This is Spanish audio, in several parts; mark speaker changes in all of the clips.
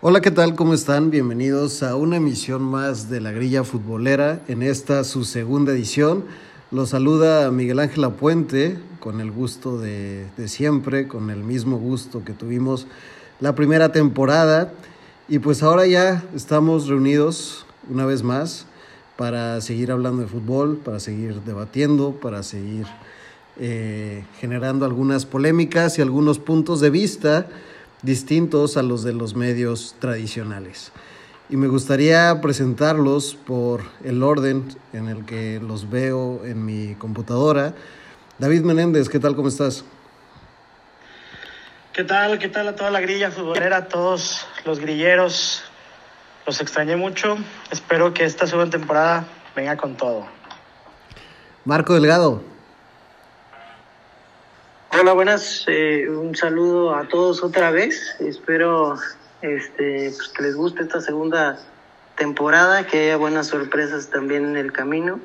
Speaker 1: Hola, ¿qué tal? ¿Cómo están? Bienvenidos a una emisión más de la Grilla Futbolera, en esta su segunda edición. Los saluda Miguel Ángel Apuente, con el gusto de, siempre, con el mismo gusto que tuvimos la primera temporada. Y pues ahora ya estamos reunidos una vez más para seguir hablando de fútbol, para seguir debatiendo, para seguir eh, generando algunas polémicas y algunos puntos de vista distintos a los de los medios tradicionales. Y me gustaría presentarlos por el orden en el que los veo en mi computadora. David Menéndez, ¿qué tal? ¿Cómo estás?
Speaker 2: ¿Qué tal? ¿Qué tal a toda la grilla futbolera, a todos los grilleros? Los extrañé mucho. Espero que esta segunda temporada venga con todo.
Speaker 1: Marco Delgado.
Speaker 3: Hola, buenas. Eh, un saludo a todos otra vez. Espero este, pues, que les guste esta segunda temporada, que haya buenas sorpresas también en el camino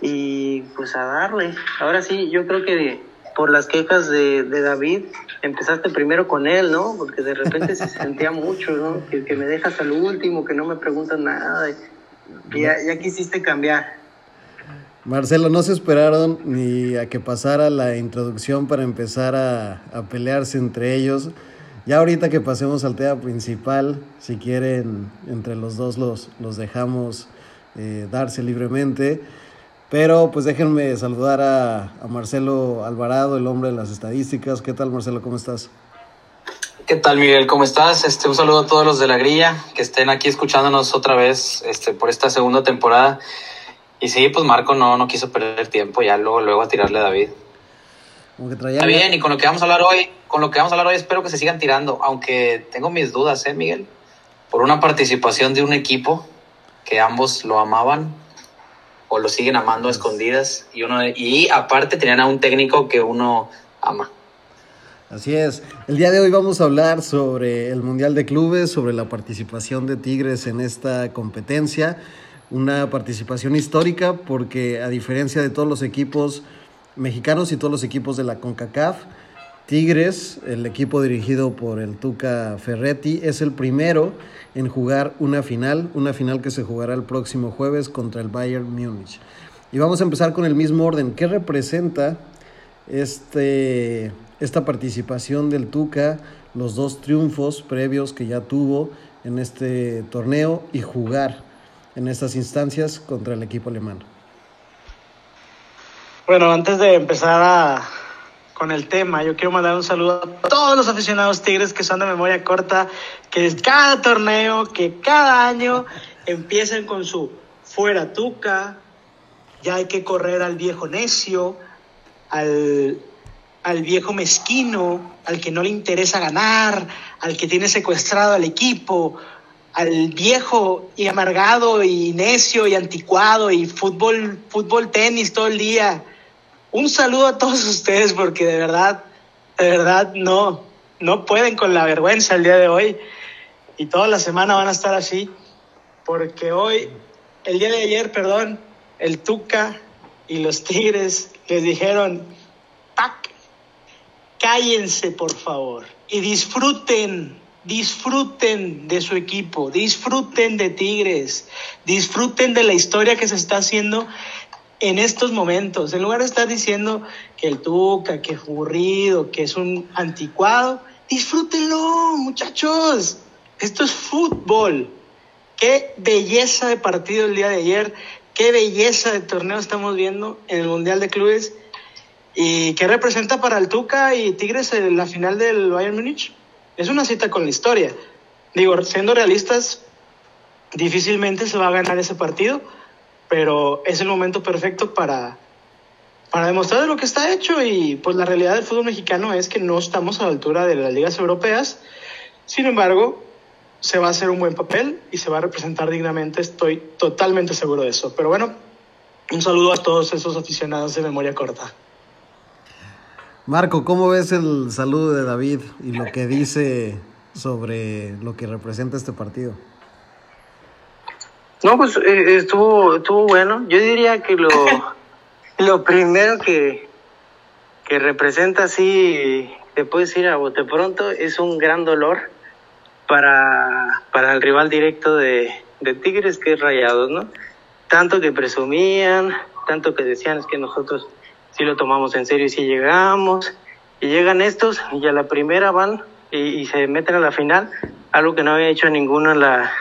Speaker 3: y pues a darle. Ahora sí, yo creo que por las quejas de, de David, empezaste primero con él, ¿no? Porque de repente se sentía mucho, ¿no? Que, que me dejas al último, que no me preguntas nada. Y ya, ya quisiste cambiar.
Speaker 1: Marcelo, no se esperaron ni a que pasara la introducción para empezar a, a, pelearse entre ellos. Ya ahorita que pasemos al tema principal, si quieren, entre los dos los, los dejamos eh, darse libremente. Pero pues déjenme saludar a, a, Marcelo Alvarado, el hombre de las estadísticas. ¿Qué tal Marcelo? ¿Cómo estás?
Speaker 4: ¿Qué tal Miguel? ¿Cómo estás? Este, un saludo a todos los de la grilla que estén aquí escuchándonos otra vez este, por esta segunda temporada. Y sí, pues Marco no, no quiso perder tiempo, ya luego, luego a tirarle a David.
Speaker 1: Como que traía
Speaker 4: Está bien, y con lo que vamos a hablar hoy, con lo que vamos a hablar hoy espero que se sigan tirando, aunque tengo mis dudas, ¿eh, Miguel? Por una participación de un equipo que ambos lo amaban o lo siguen amando a escondidas y uno y aparte tenían a un técnico que uno ama.
Speaker 1: Así es. El día de hoy vamos a hablar sobre el Mundial de Clubes, sobre la participación de Tigres en esta competencia una participación histórica porque a diferencia de todos los equipos mexicanos y todos los equipos de la CONCACAF, Tigres, el equipo dirigido por el Tuca Ferretti, es el primero en jugar una final, una final que se jugará el próximo jueves contra el Bayern Múnich. Y vamos a empezar con el mismo orden. ¿Qué representa este, esta participación del Tuca, los dos triunfos previos que ya tuvo en este torneo y jugar en estas instancias contra el equipo alemán.
Speaker 2: Bueno, antes de empezar con el tema, yo quiero mandar un saludo a todos los aficionados tigres que son de memoria corta, que cada torneo, que cada año empiecen con su fuera tuca, ya hay que correr al viejo necio, al, al viejo mezquino, al que no le interesa ganar, al que tiene secuestrado al equipo, al viejo y amargado y necio y anticuado y fútbol, fútbol, tenis todo el día. Un saludo a todos ustedes porque de verdad, de verdad no, no pueden con la vergüenza el día de hoy y toda la semana van a estar así porque hoy, el día de ayer, perdón, el Tuca y los Tigres les dijeron, ¡pac! Cállense por favor y disfruten disfruten de su equipo, disfruten de Tigres, disfruten de la historia que se está haciendo en estos momentos. En lugar de estar diciendo que el Tuca, que es aburrido, que es un anticuado, disfrútenlo, muchachos. Esto es fútbol. Qué belleza de partido el día de ayer, qué belleza de torneo estamos viendo en el Mundial de Clubes y qué representa para el Tuca y Tigres la final del Bayern Múnich es una cita con la historia. Digo, siendo realistas, difícilmente se va a ganar ese partido, pero es el momento perfecto para, para demostrar de lo que está hecho y pues la realidad del fútbol mexicano es que no estamos a la altura de las ligas europeas. Sin embargo, se va a hacer un buen papel y se va a representar dignamente, estoy totalmente seguro de eso. Pero bueno, un saludo a todos esos aficionados de memoria corta.
Speaker 1: Marco, ¿cómo ves el saludo de David y lo que dice sobre lo que representa este partido?
Speaker 3: No, pues eh, estuvo, estuvo bueno. Yo diría que lo, lo primero que, que representa así, te puedes ir a bote pronto, es un gran dolor para, para el rival directo de, de Tigres, que es Rayados, ¿no? Tanto que presumían, tanto que decían es que nosotros lo tomamos en serio y sí llegamos, y llegan estos y a la primera van y, y se meten a la final, algo que no había hecho ninguno en la,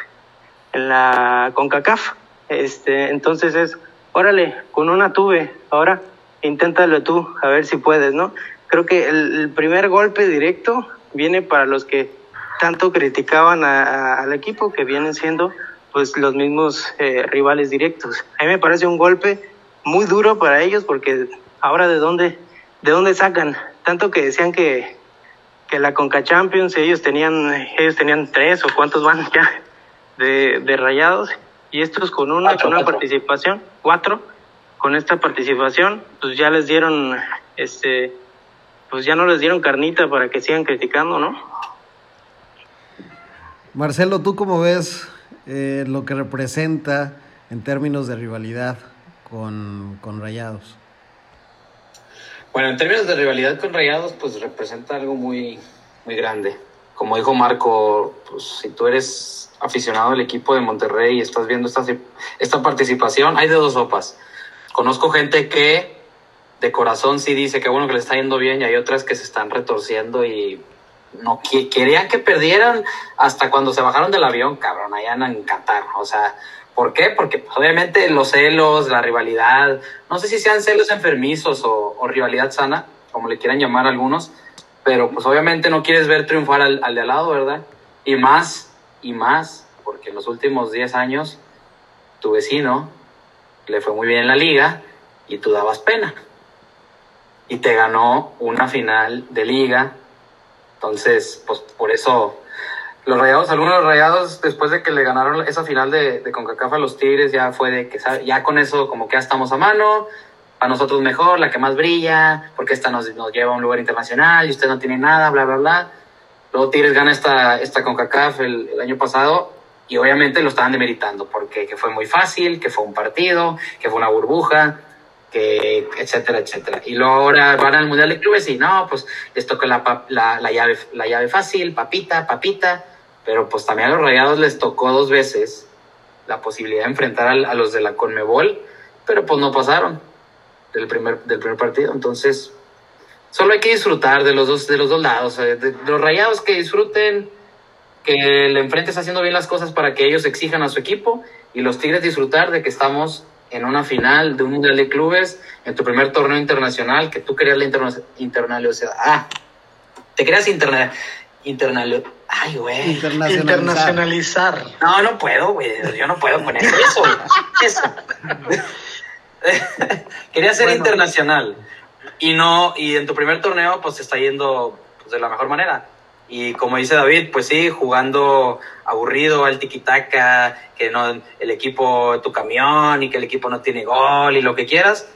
Speaker 3: en la CONCACAF. Este, entonces es, órale, con una tuve, ahora inténtalo tú, a ver si puedes, ¿no? Creo que el, primer golpe directo viene para los que tanto criticaban a- al equipo, que vienen siendo pues los mismos eh, rivales directos. A mí me parece un golpe muy duro para ellos porque ahora de dónde, de dónde sacan, tanto que decían que, que la Conca Champions ellos tenían, ellos tenían tres o cuántos van ya de, de rayados y estos con una,
Speaker 4: Cuatro,
Speaker 3: con una
Speaker 4: cuatro.
Speaker 3: participación, cuatro, con esta participación, pues ya les dieron, este, pues ya no les dieron carnita para que sigan criticando, ¿no?
Speaker 1: Marcelo, ¿tú cómo ves eh, lo que representa en términos de rivalidad con, con Rayados?
Speaker 4: Bueno, en términos de rivalidad con Rayados, pues representa algo muy, muy grande. Como dijo Marco, pues si tú eres aficionado al equipo de Monterrey y estás viendo esta, esta participación, hay de dos sopas. Conozco gente que de corazón sí dice que bueno que le está yendo bien y hay otras que se están retorciendo y no querían que perdieran hasta cuando se bajaron del avión, cabrón, allá en Qatar. O sea, ¿por qué? Porque pues, obviamente los celos, la rivalidad, no sé si sean celos enfermizos o, rivalidad sana, como le quieran llamar algunos, pero pues obviamente no quieres ver triunfar al, al de al lado, ¿verdad? Y más, y más, porque en los últimos 10 años tu vecino le fue muy bien en la liga y tú dabas pena. Y te ganó una final de liga. Entonces, pues por eso los rayados, algunos de los rayados, después de que le ganaron esa final de, CONCACAF a los Tigres, ya fue de que ya con eso como que ya estamos a mano, a nosotros mejor, la que más brilla, porque esta nos, lleva a un lugar internacional y usted no tiene nada, bla, bla, bla. Luego Tigres gana esta, esta CONCACAF el, el año pasado y obviamente lo estaban demeritando porque que fue muy fácil, que fue un partido, que fue una burbuja, que etcétera, etcétera. Y luego ahora van al Mundial de Clubes y no, pues les pa- la, la, llave, la llave fácil, papita, papita, pero pues también a los Rayados les tocó dos veces la posibilidad de enfrentar a, los de la Conmebol, pero pues no pasaron del primer, del primer partido. Entonces, solo hay que disfrutar de los dos, de los dos lados, de, los Rayados que disfruten que el enfrente está haciendo bien las cosas para que ellos exijan a su equipo y los Tigres disfrutar de que estamos en una final de un mundial de clubes, en tu primer torneo internacional, que tú querías la interna. Ah, te querías interna. Ay, güey.
Speaker 1: Internacionalizar.
Speaker 2: Internacionalizar.
Speaker 4: No, no puedo, güey. Yo no puedo con eso. Eso. Quería ser
Speaker 2: Bueno.
Speaker 4: internacional. Y no, y en tu primer torneo, pues está yendo pues, de la mejor manera. Y como dice David, pues sí, jugando aburrido al tiquitaca, que no el equipo tu camión y que el equipo no tiene gol y lo que quieras.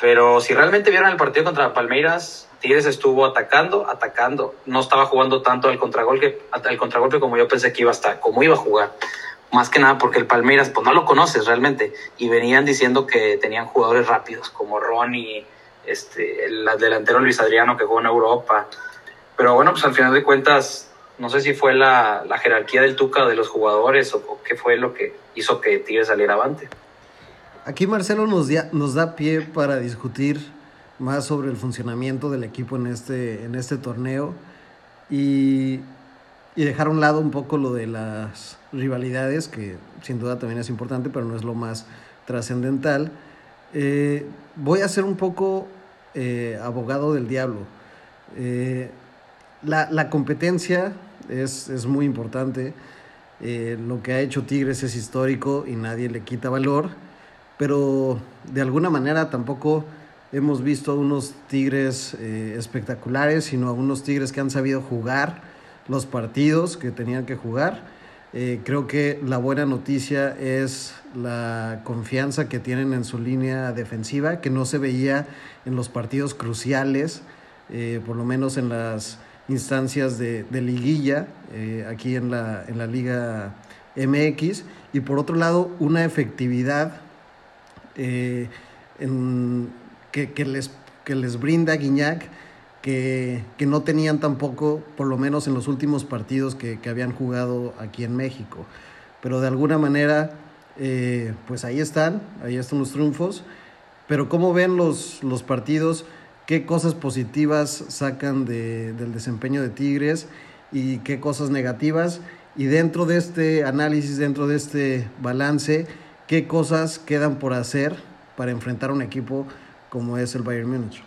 Speaker 4: Pero si realmente vieron el partido contra Palmeiras, Tigres estuvo atacando, atacando. No estaba jugando tanto al contragolpe, al contragolpe como yo pensé que iba a estar, como iba a jugar. Más que nada porque el Palmeiras, pues no lo conoces realmente. Y venían diciendo que tenían jugadores rápidos, como Ronnie, este, el delantero Luis Adriano que jugó en Europa. Pero bueno, pues al final de cuentas, no sé si fue la, la jerarquía del Tuca de los jugadores o, o qué fue lo que hizo que Tigres saliera avante.
Speaker 1: Aquí Marcelo nos, nos da pie para discutir más sobre el funcionamiento del equipo en este, en este torneo y, y dejar a un lado un poco lo de las rivalidades, que sin duda también es importante, pero no es lo más trascendental. Eh, voy a ser un poco eh, abogado del diablo. Eh, la, la competencia es, es muy importante. Lo que ha hecho Tigres es histórico y nadie le quita valor, pero de alguna manera tampoco hemos visto a unos Tigres eh, espectaculares, sino a unos Tigres que han sabido jugar los partidos que tenían que jugar. Eh, creo que la buena noticia es la confianza que tienen en su línea defensiva, que no se veía en los partidos cruciales, eh, por lo menos en las instancias de, de liguilla, aquí en la, en la Liga MX. Y por otro lado, una efectividad eh, que les, que les brinda Guiñac que, que, no tenían tampoco, por lo menos en los últimos partidos que, que habían jugado aquí en México. Pero de alguna manera, eh, pues ahí están, ahí están los triunfos. Pero ¿cómo ven los, los partidos? ¿Qué cosas positivas sacan de, del desempeño de Tigres y qué cosas negativas? Y dentro de este análisis, dentro de este balance, ¿qué cosas quedan por hacer para enfrentar un equipo como es el Bayern Múnich?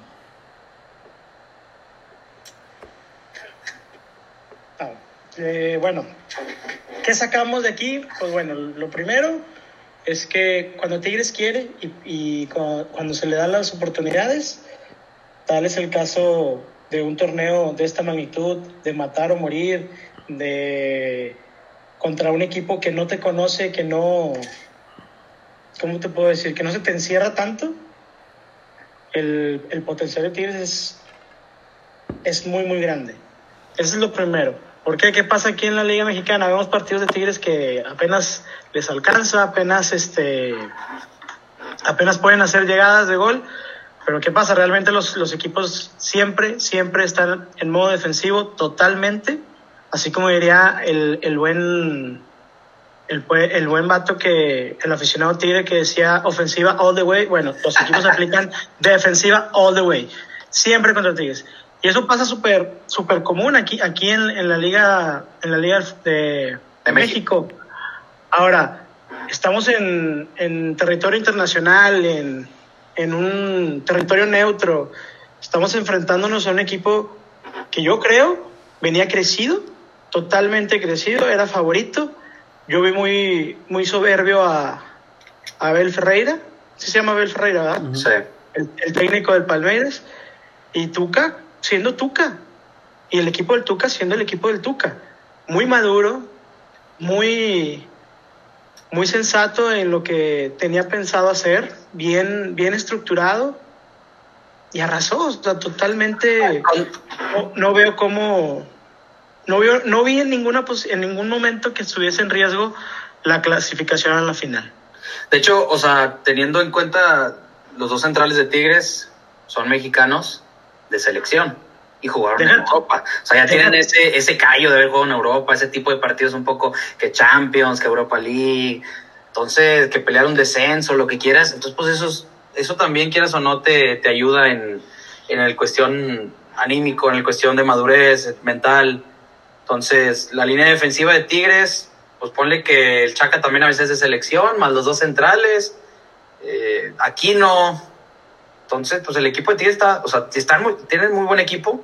Speaker 2: Eh, bueno, ¿qué sacamos de aquí? Pues bueno, lo primero es que cuando Tigres quiere y, y cuando, cuando, se le dan las oportunidades, tal es el caso de un torneo de esta magnitud, de matar o morir, de contra un equipo que no te conoce, que no, ¿cómo te puedo decir? Que no se te encierra tanto. El, el potencial de Tigres es, es muy, muy grande. Eso es lo primero. ¿Por qué? ¿Qué pasa aquí en la Liga Mexicana? Vemos partidos de Tigres que apenas les alcanza, apenas este apenas pueden hacer llegadas de gol, pero ¿qué pasa? Realmente los, los equipos siempre, siempre están en modo defensivo totalmente, así como diría el, el buen el, el, buen vato que el aficionado Tigre que decía ofensiva all the way, bueno, los equipos aplican defensiva all the way, siempre contra Tigres. Y eso pasa súper super común aquí, aquí en, en, la liga, en la liga de, de México. México. Ahora, estamos en, en territorio internacional, en, en, un territorio neutro. Estamos enfrentándonos a un equipo que yo creo venía crecido, totalmente crecido, era favorito. Yo vi muy, muy soberbio a, a Abel Ferreira. ¿Sí se llama Abel Ferreira, verdad?
Speaker 4: Sí.
Speaker 2: El, el técnico del Palmeiras. Y Tuca, siendo Tuca. Y el equipo del Tuca siendo el equipo del Tuca. Muy maduro, muy, muy sensato en lo que tenía pensado hacer, bien, bien estructurado y arrasó. O sea, totalmente no, no veo cómo. No, veo, no vi en, ninguna, en ningún momento que estuviese en riesgo la clasificación a la final.
Speaker 4: De hecho, o sea, teniendo en cuenta los dos centrales de Tigres son mexicanos de selección y jugaron Deja, en Europa. O sea, ya Deja. tienen ese, ese callo de haber jugado en Europa, ese tipo de partidos un poco que Champions, que Europa League, entonces que pelear un descenso, lo que quieras. Entonces, pues eso, eso también, quieras o no, te, te ayuda en, en el cuestión anímico, en el cuestión de madurez mental. Entonces, la línea defensiva de Tigres, pues ponle que el Chaca también a veces es selección, más los dos centrales. Eh, Aquino, entonces, pues el equipo de Tigres está, o sea, están muy, tienen muy buen equipo.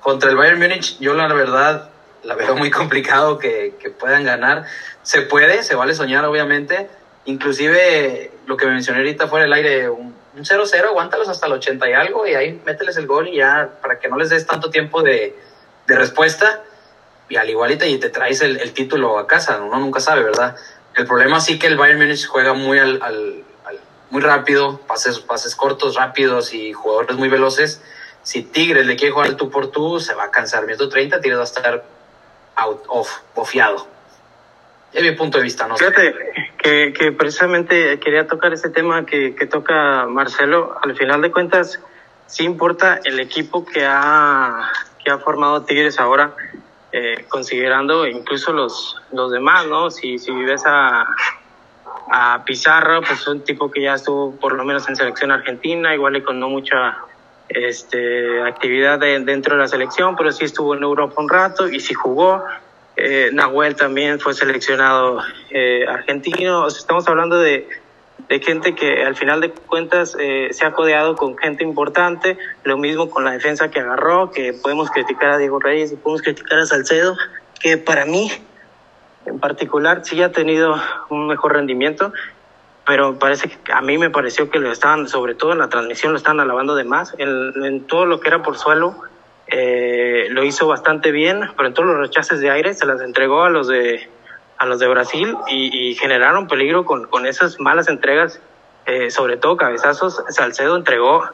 Speaker 4: Contra el Bayern Múnich, yo la verdad la veo muy complicado que, que, puedan ganar. Se puede, se vale soñar, obviamente. Inclusive, lo que me mencioné ahorita fuera del aire, un 0-0, aguántalos hasta el 80 y algo, y ahí mételes el gol y ya, para que no les des tanto tiempo de, de respuesta. Y al igualito, y te traes el, el, título a casa, uno nunca sabe, ¿verdad? El problema sí que el Bayern Múnich juega muy al, al muy rápido, pases, pases cortos, rápidos y jugadores muy veloces. Si Tigres le quiere jugar tú por tú, se va a cansar. Minuto 30, Tigres va a estar out, off, bofiado. Es mi punto de vista, ¿no?
Speaker 3: Fíjate, que, que precisamente quería tocar ese tema que, que toca Marcelo. Al final de cuentas, sí importa el equipo que ha, que ha formado Tigres ahora, eh, considerando incluso los, los demás, ¿no? Si, si ves a, a Pizarro, pues un tipo que ya estuvo por lo menos en selección argentina, igual y con no mucha este, actividad de, dentro de la selección, pero sí estuvo en Europa un rato y sí jugó. Eh, Nahuel también fue seleccionado eh, argentino. O sea, estamos hablando de, de, gente que al final de cuentas eh, se ha codeado con gente importante. Lo mismo con la defensa que agarró, que podemos criticar a Diego Reyes y podemos criticar a Salcedo, que para mí en particular sí ha tenido un mejor rendimiento, pero parece que a mí me pareció que lo estaban, sobre todo en la transmisión, lo estaban alabando de más. En, todo lo que era por suelo, eh, lo hizo bastante bien, pero en todos los rechaces de aire se las entregó a los de, a los de Brasil y, generaron peligro con, con esas malas entregas, eh, sobre todo cabezazos. Salcedo entregó,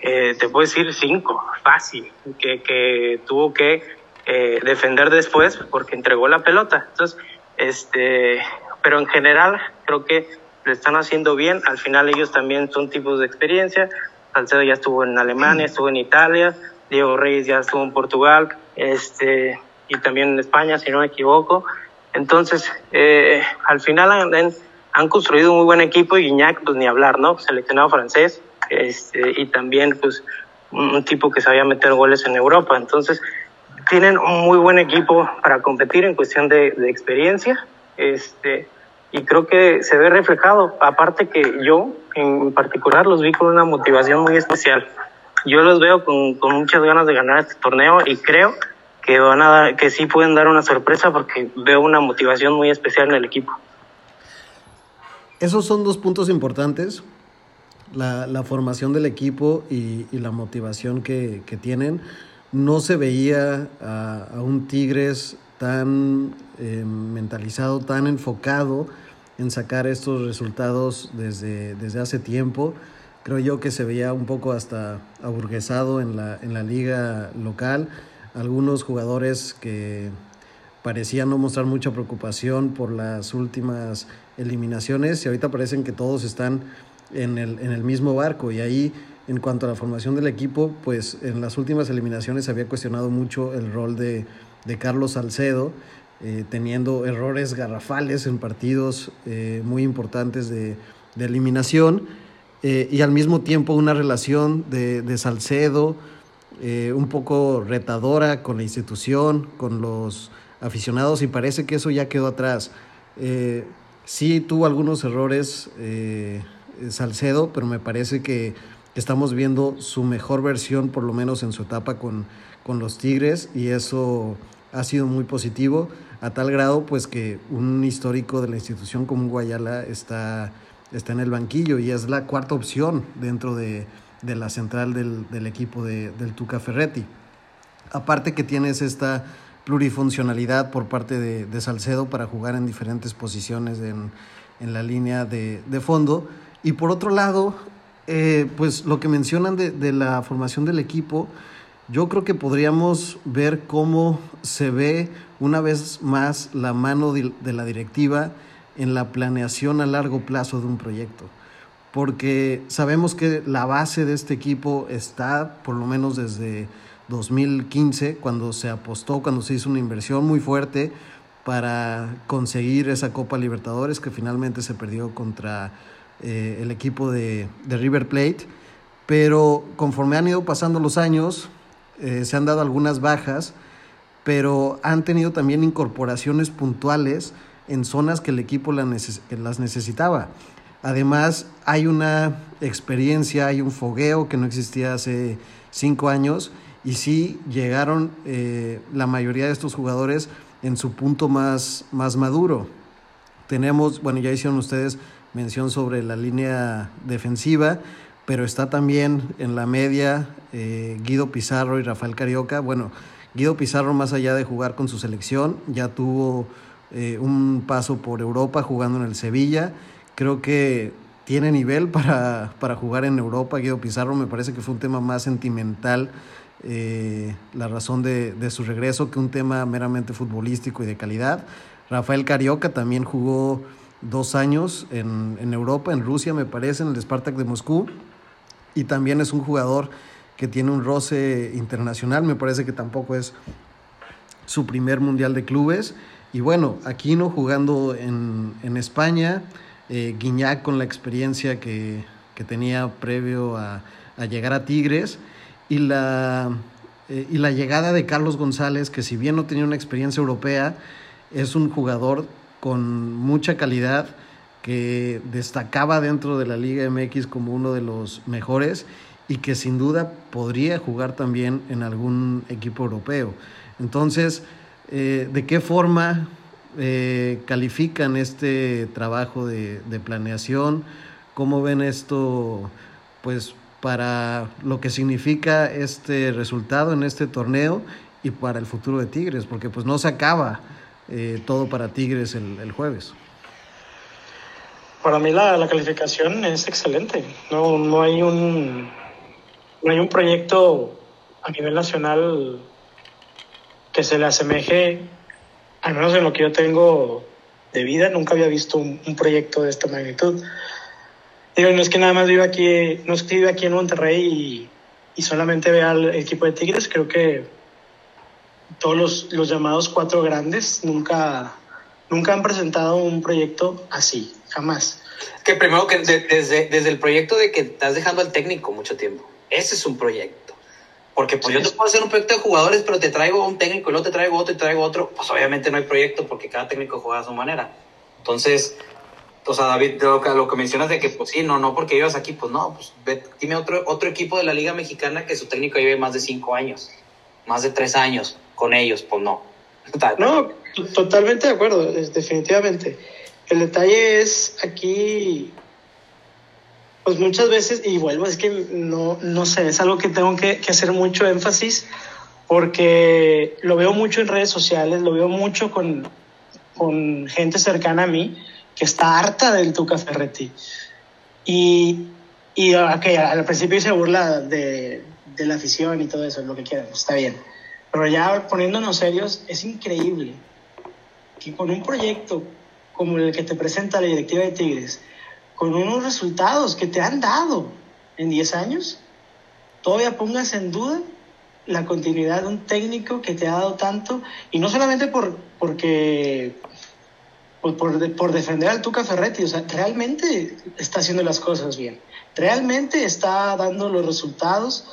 Speaker 3: eh, te puedo decir, cinco, fácil, que, que tuvo que eh, defender después porque entregó la pelota. Entonces, este, pero en general creo que lo están haciendo bien. Al final ellos también son tipos de experiencia. Salcedo ya estuvo en Alemania, estuvo en Italia, Diego Reyes ya estuvo en Portugal, este, y también en España, si no me equivoco. Entonces, eh, al final han, construido un muy buen equipo y Guiñac, pues ni hablar, ¿no? Seleccionado francés, este, y también, pues, un tipo que sabía meter goles en Europa. Entonces, tienen un muy buen equipo para competir en cuestión de, experiencia. Este, y creo que se ve reflejado. Aparte que yo, en particular, los vi con una motivación muy especial. Yo los veo con, con muchas ganas de ganar este torneo y creo van a dar, que sí pueden dar una sorpresa porque veo una motivación muy especial en el equipo.
Speaker 1: Esos son dos puntos importantes, la, la formación del equipo y, y la motivación que, que, tienen. No se veía a, a un Tigres tan eh, mentalizado, tan enfocado en sacar estos resultados desde, desde hace tiempo. Creo yo que se veía un poco hasta aburguesado en la, en la liga local. Algunos jugadores que parecían no mostrar mucha preocupación por las últimas eliminaciones y ahorita parecen que todos están en el, en el mismo barco. Y ahí en cuanto a la formación del equipo, pues en las últimas eliminaciones había cuestionado mucho el rol de, de Carlos Salcedo, eh, teniendo errores garrafales en partidos eh, muy importantes de, de eliminación eh, y al mismo tiempo una relación de, de Salcedo eh, un poco retadora con la institución, con los aficionados y parece que eso ya quedó atrás. Eh, sí tuvo algunos errores eh, Salcedo, pero me parece que estamos viendo su mejor versión, por lo menos en su etapa con, con los Tigres, y eso ha sido muy positivo, a tal grado pues que un histórico de la institución como Guayala está, está en el banquillo y es la cuarta opción dentro de, de la central del, del equipo de, del Tuca Ferretti. Aparte que tienes esta plurifuncionalidad por parte de, de Salcedo para jugar en diferentes posiciones en, en la línea de, de, fondo. Y por otro lado, eh, pues lo que mencionan de, de, la formación del equipo, yo creo que podríamos ver cómo se ve una vez más la mano de, de la directiva en la planeación a largo plazo de un proyecto porque sabemos que la base de este equipo está, por lo menos desde 2015, cuando se apostó, cuando se hizo una inversión muy fuerte para conseguir esa Copa Libertadores que finalmente se perdió contra eh, el equipo de, River Plate. Pero conforme han ido pasando los años, eh, se han dado algunas bajas, pero han tenido también incorporaciones puntuales en zonas que el equipo las necesitaba. Además, hay una experiencia, hay un fogueo que no existía hace cinco años y sí llegaron eh, la mayoría de estos jugadores en su punto más, más maduro. Tenemos, bueno, ya hicieron ustedes mención sobre la línea defensiva, pero está también en la media eh, Guido Pizarro y Rafael Carioca. Bueno, Guido Pizarro, más allá de jugar con su selección, ya tuvo eh, un paso por Europa jugando en el Sevilla Creo que tiene nivel para, para jugar en Europa. Guido Pizarro me parece que fue un tema más sentimental eh, la razón de, de, su regreso que un tema meramente futbolístico y de calidad. Rafael Carioca también jugó dos años en, en Europa, en Rusia me parece, en el Spartak de Moscú. Y también es un jugador que tiene un roce internacional. Me parece que tampoco es su primer mundial de clubes. Y bueno, Aquino jugando en, en España eh, Guiñac con la experiencia que, que tenía previo a, a, llegar a Tigres y la, eh, y la llegada de Carlos González, que si bien no tenía una experiencia europea, es un jugador con mucha calidad que destacaba dentro de la Liga MX como uno de los mejores y que sin duda podría jugar también en algún equipo europeo. Entonces, eh, ¿de qué forma eh, califican este trabajo de, planeación? ¿Cómo ven esto, pues, para lo que significa este resultado en este torneo y para el futuro de Tigres? Porque pues no se acaba eh, todo para Tigres el, el, jueves.
Speaker 2: Para mí la, la, calificación es excelente. No, no, hay un, no hay un proyecto a nivel nacional que se le asemeje al menos en lo que yo tengo de vida, nunca había visto un, proyecto de esta magnitud. Digo, no es que nada más viva aquí, no es que viva aquí en Monterrey y solamente vea al equipo de Tigres, creo que todos los, los llamados cuatro grandes nunca, nunca han presentado un proyecto así, jamás.
Speaker 4: Que primero que desde, desde el proyecto de que estás dejando al técnico mucho tiempo, ese es un proyecto. Porque pues yo te puedo hacer un proyecto de jugadores, pero te traigo un técnico y luego te traigo otro y te traigo otro. Pues obviamente no hay proyecto porque cada técnico juega a su manera. Entonces, o sea, David, lo que, lo que mencionas de que, pues sí, no, no porque vivas aquí, pues no, pues ve, dime otro, otro equipo de la Liga Mexicana que su técnico lleve más de cinco años, más de tres años con ellos, pues no.
Speaker 2: No, totalmente de acuerdo, definitivamente. El detalle es aquí, pues muchas veces, y vuelvo, es que no, no sé, es algo que tengo que, hacer mucho énfasis porque lo veo mucho en redes sociales, lo veo mucho con, con gente cercana a mí que está harta del Tuca Ferretti. Y, y okay, al principio se burla de, de la afición y todo eso, lo que quieran, está bien. Pero ya poniéndonos serios, es increíble que con un proyecto como el que te presenta la directiva de Tigres, con unos resultados que te han dado en 10 años, todavía pongas en duda la continuidad de un técnico que te ha dado tanto, y no solamente por, porque, por, por, por defender al Tuca Ferretti, o sea, realmente está haciendo las cosas bien, realmente está dando los resultados,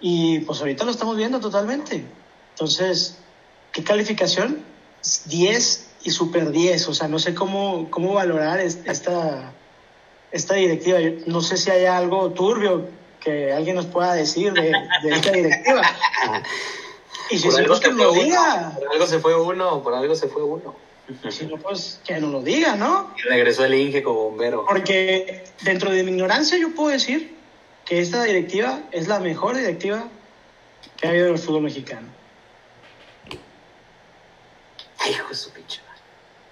Speaker 2: y pues ahorita lo estamos viendo totalmente. Entonces, ¿qué calificación? 10 y super 10, o sea, no sé cómo, cómo valorar esta, esta directiva. No sé si hay algo turbio que alguien nos pueda decir de, de esta directiva. Y si
Speaker 4: por
Speaker 2: pues que lo diga.
Speaker 4: por algo se fue uno, por algo se fue uno.
Speaker 2: Si no, pues que nos lo diga, ¿no?
Speaker 4: Y regresó el Inge como bombero.
Speaker 2: Porque dentro de mi ignorancia yo puedo decir que esta directiva es la mejor directiva que ha habido en el fútbol mexicano.
Speaker 4: Hijo de su pinche.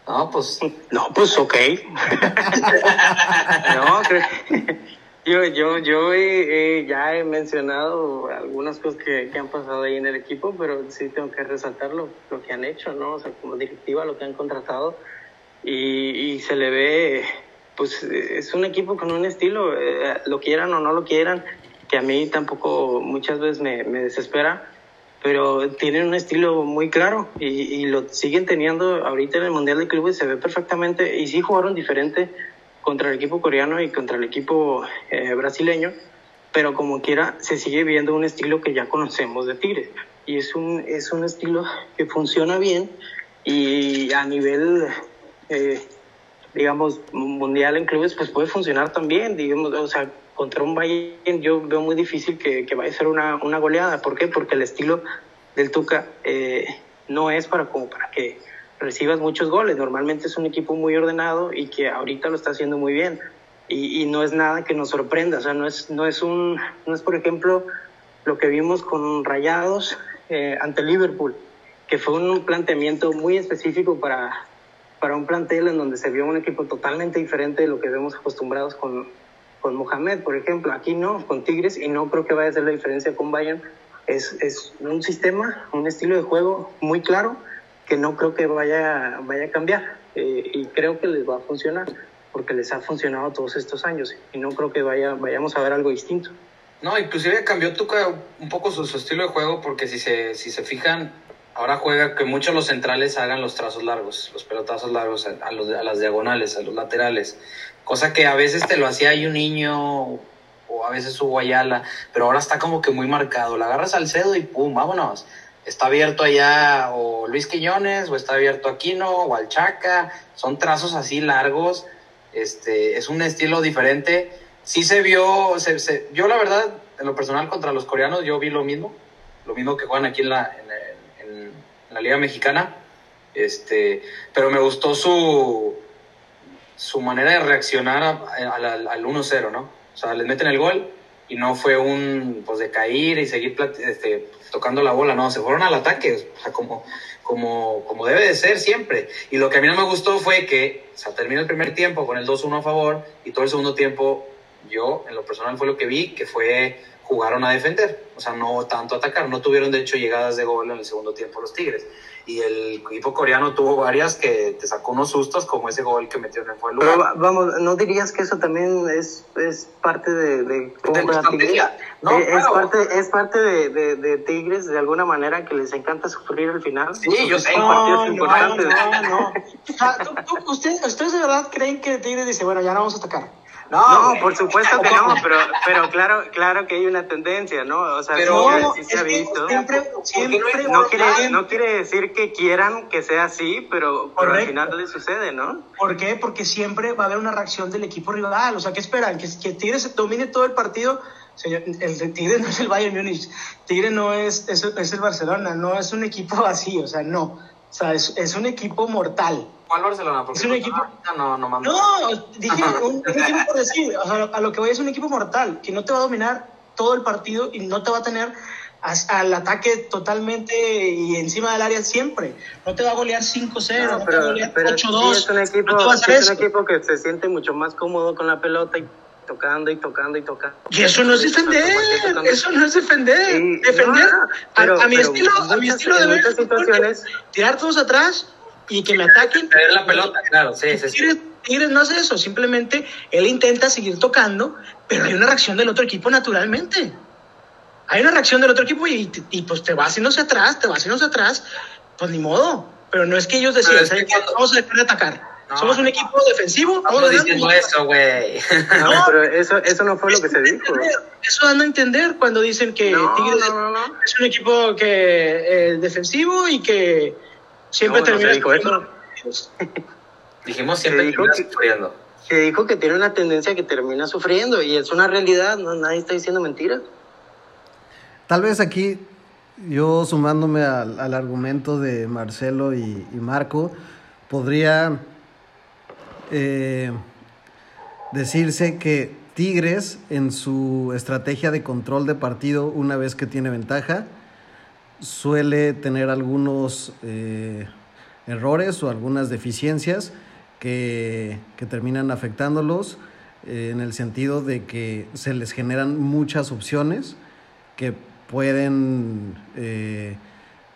Speaker 4: No, pues.
Speaker 3: No, pues ok. no, creo yo, yo, yo he- ya he mencionado algunas cosas que, que han pasado ahí en el equipo, pero sí tengo que resaltar lo, lo que han hecho, ¿no? O sea, como directiva, lo que han contratado. Y, y se le ve, pues es un equipo con un estilo, eh, lo quieran o no lo quieran, que a mí tampoco muchas veces me, me desespera, pero tienen un estilo muy claro y, y lo siguen teniendo ahorita en el Mundial de Clubes, se ve perfectamente. Y sí jugaron diferente contra el equipo coreano y contra el equipo eh, brasileño, pero como quiera se sigue viendo un estilo que ya conocemos de Tigres y es un, es un estilo que funciona bien y a nivel, eh, digamos, mundial en clubes, pues puede funcionar también, digamos, o sea, contra un Bayern yo veo muy difícil que, que vaya a ser una, una goleada. ¿Por qué? Porque el estilo del Tuca eh, no es para, como para que recibas muchos goles. Normalmente es un equipo muy ordenado y que ahorita lo está haciendo muy bien. Y, y no es nada que nos sorprenda. O sea, no es, no es, un, no es por ejemplo, lo que vimos con Rayados eh, ante Liverpool, que fue un planteamiento muy específico para, para un plantel en donde se vio un equipo totalmente diferente de lo que vemos acostumbrados con, con Mohamed, por ejemplo. Aquí no, con Tigres, y no creo que vaya a ser la diferencia con Bayern. Es, es un sistema, un estilo de juego muy claro que no creo que vaya, vaya a cambiar. Eh, y creo que les va a funcionar, porque les ha funcionado todos estos años. Y no creo que vaya, vayamos a ver algo distinto.
Speaker 4: No, inclusive cambió Tuca un poco su, su estilo de juego porque si se, si se fijan, ahora juega que muchos los centrales hagan los trazos largos, los pelotazos largos a, a los, a las diagonales, a los laterales. Cosa que a veces te lo hacía ahí un niño o a veces su Guayala, pero ahora está como que muy marcado. La agarras al cedo y pum, vámonos. Está abierto allá o Luis Quiñones, o está abierto Aquino, o Alchaca. Son trazos así largos. Este, es un estilo diferente. Sí se vio, se, se- yo la verdad, en lo personal contra los coreanos, yo vi lo mismo. Lo mismo que juegan aquí en la, en la Liga Mexicana. Este, pero me gustó su, su manera de reaccionar al, al 1-0, ¿no? O sea, les meten el gol y no fue un, pues, de caer y seguir este, tocando la bola, no, se fueron al ataque, o sea, como, como, como debe de ser siempre. Y lo que a mí no me gustó fue que, o sea, termina el primer tiempo con el 2-1 a favor y todo el segundo tiempo, yo, en lo personal, fue lo que vi, que fue jugaron a defender, o sea, no tanto atacar, no tuvieron de hecho llegadas de gol en el segundo tiempo los Tigres. Y el equipo coreano tuvo varias que te sacó unos sustos, como ese gol que metieron en fue
Speaker 3: lugar. Pero vamos, ¿no dirías que eso también es, es parte de, de cómo Tigres? No, eh, es, parte, es parte de, de, de, Tigres, de alguna manera, que les encanta sufrir al final.
Speaker 4: Sí, yo sé.
Speaker 2: No, no, no, no. ¿Ustedes, ¿Ustedes de verdad creen que Tigres dice, bueno, ya no vamos a atacar?
Speaker 3: No, por supuesto que no, pero, pero claro, claro que hay una tendencia, ¿no? O sea, pero, sí, se ha visto. Siempre, siempre no, quiere, no quiere decir que quieran que sea así, pero, al final le sucede, ¿no?
Speaker 2: ¿Por qué? Porque siempre va a haber una reacción del equipo rival. O sea, ¿qué esperan? ¿Que, que Tigres domine todo el partido? Señor, el Tigre no es el Bayern Múnich, Tigre no es, es, es el Barcelona, no es un equipo así, o sea, no. O sea, es, es un equipo mortal.
Speaker 4: ¿Cuál Barcelona? Porque
Speaker 2: es un equipo. No, no, no, no dije un, equipo por decir. O sea, a lo que voy es un equipo mortal, que no te va a dominar todo el partido y no te va a tener al ataque totalmente y encima del área siempre. No te va a golear 5-0, no, te va a golear 8-2.
Speaker 3: es un, equipo, no es un equipo que se siente mucho más cómodo con la pelota y tocando y tocando y tocando.
Speaker 2: Y eso no es defender, eso no es defender. defender a, mi estilo, a mi estilo de ver, situaciones, tirar todos atrás y que me ataquen.
Speaker 4: la pelota, claro, sí,
Speaker 2: Tigres, no hace eso, simplemente él intenta seguir tocando, pero hay una reacción del otro equipo naturalmente. Hay una reacción del otro equipo y, y pues te va haciendo hacia atrás, te va hacia atrás, pues ni modo. Pero no es que ellos decían, vamos a dejar de atacar. Somos un equipo defensivo.
Speaker 4: Estamos diciendo eso, güey.
Speaker 3: No, pero eso, eso no fue lo que se dijo.
Speaker 2: Eso dando a entender cuando dicen que Tigres es un equipo que eh, defensivo y que Siempre termina.
Speaker 3: dijo eso.
Speaker 4: Dijimos siempre dijo que, sufriendo.
Speaker 3: Se dijo que tiene una tendencia que termina sufriendo y es una realidad, no, nadie está diciendo mentiras.
Speaker 1: Tal vez aquí, yo sumándome al, al argumento de Marcelo y, y Marco, podría eh, decirse que Tigres en su estrategia de control de partido, una vez que tiene ventaja, suele tener algunos eh, errores o algunas deficiencias que, terminan afectándolos eh, en el sentido de que se les generan muchas opciones que pueden eh,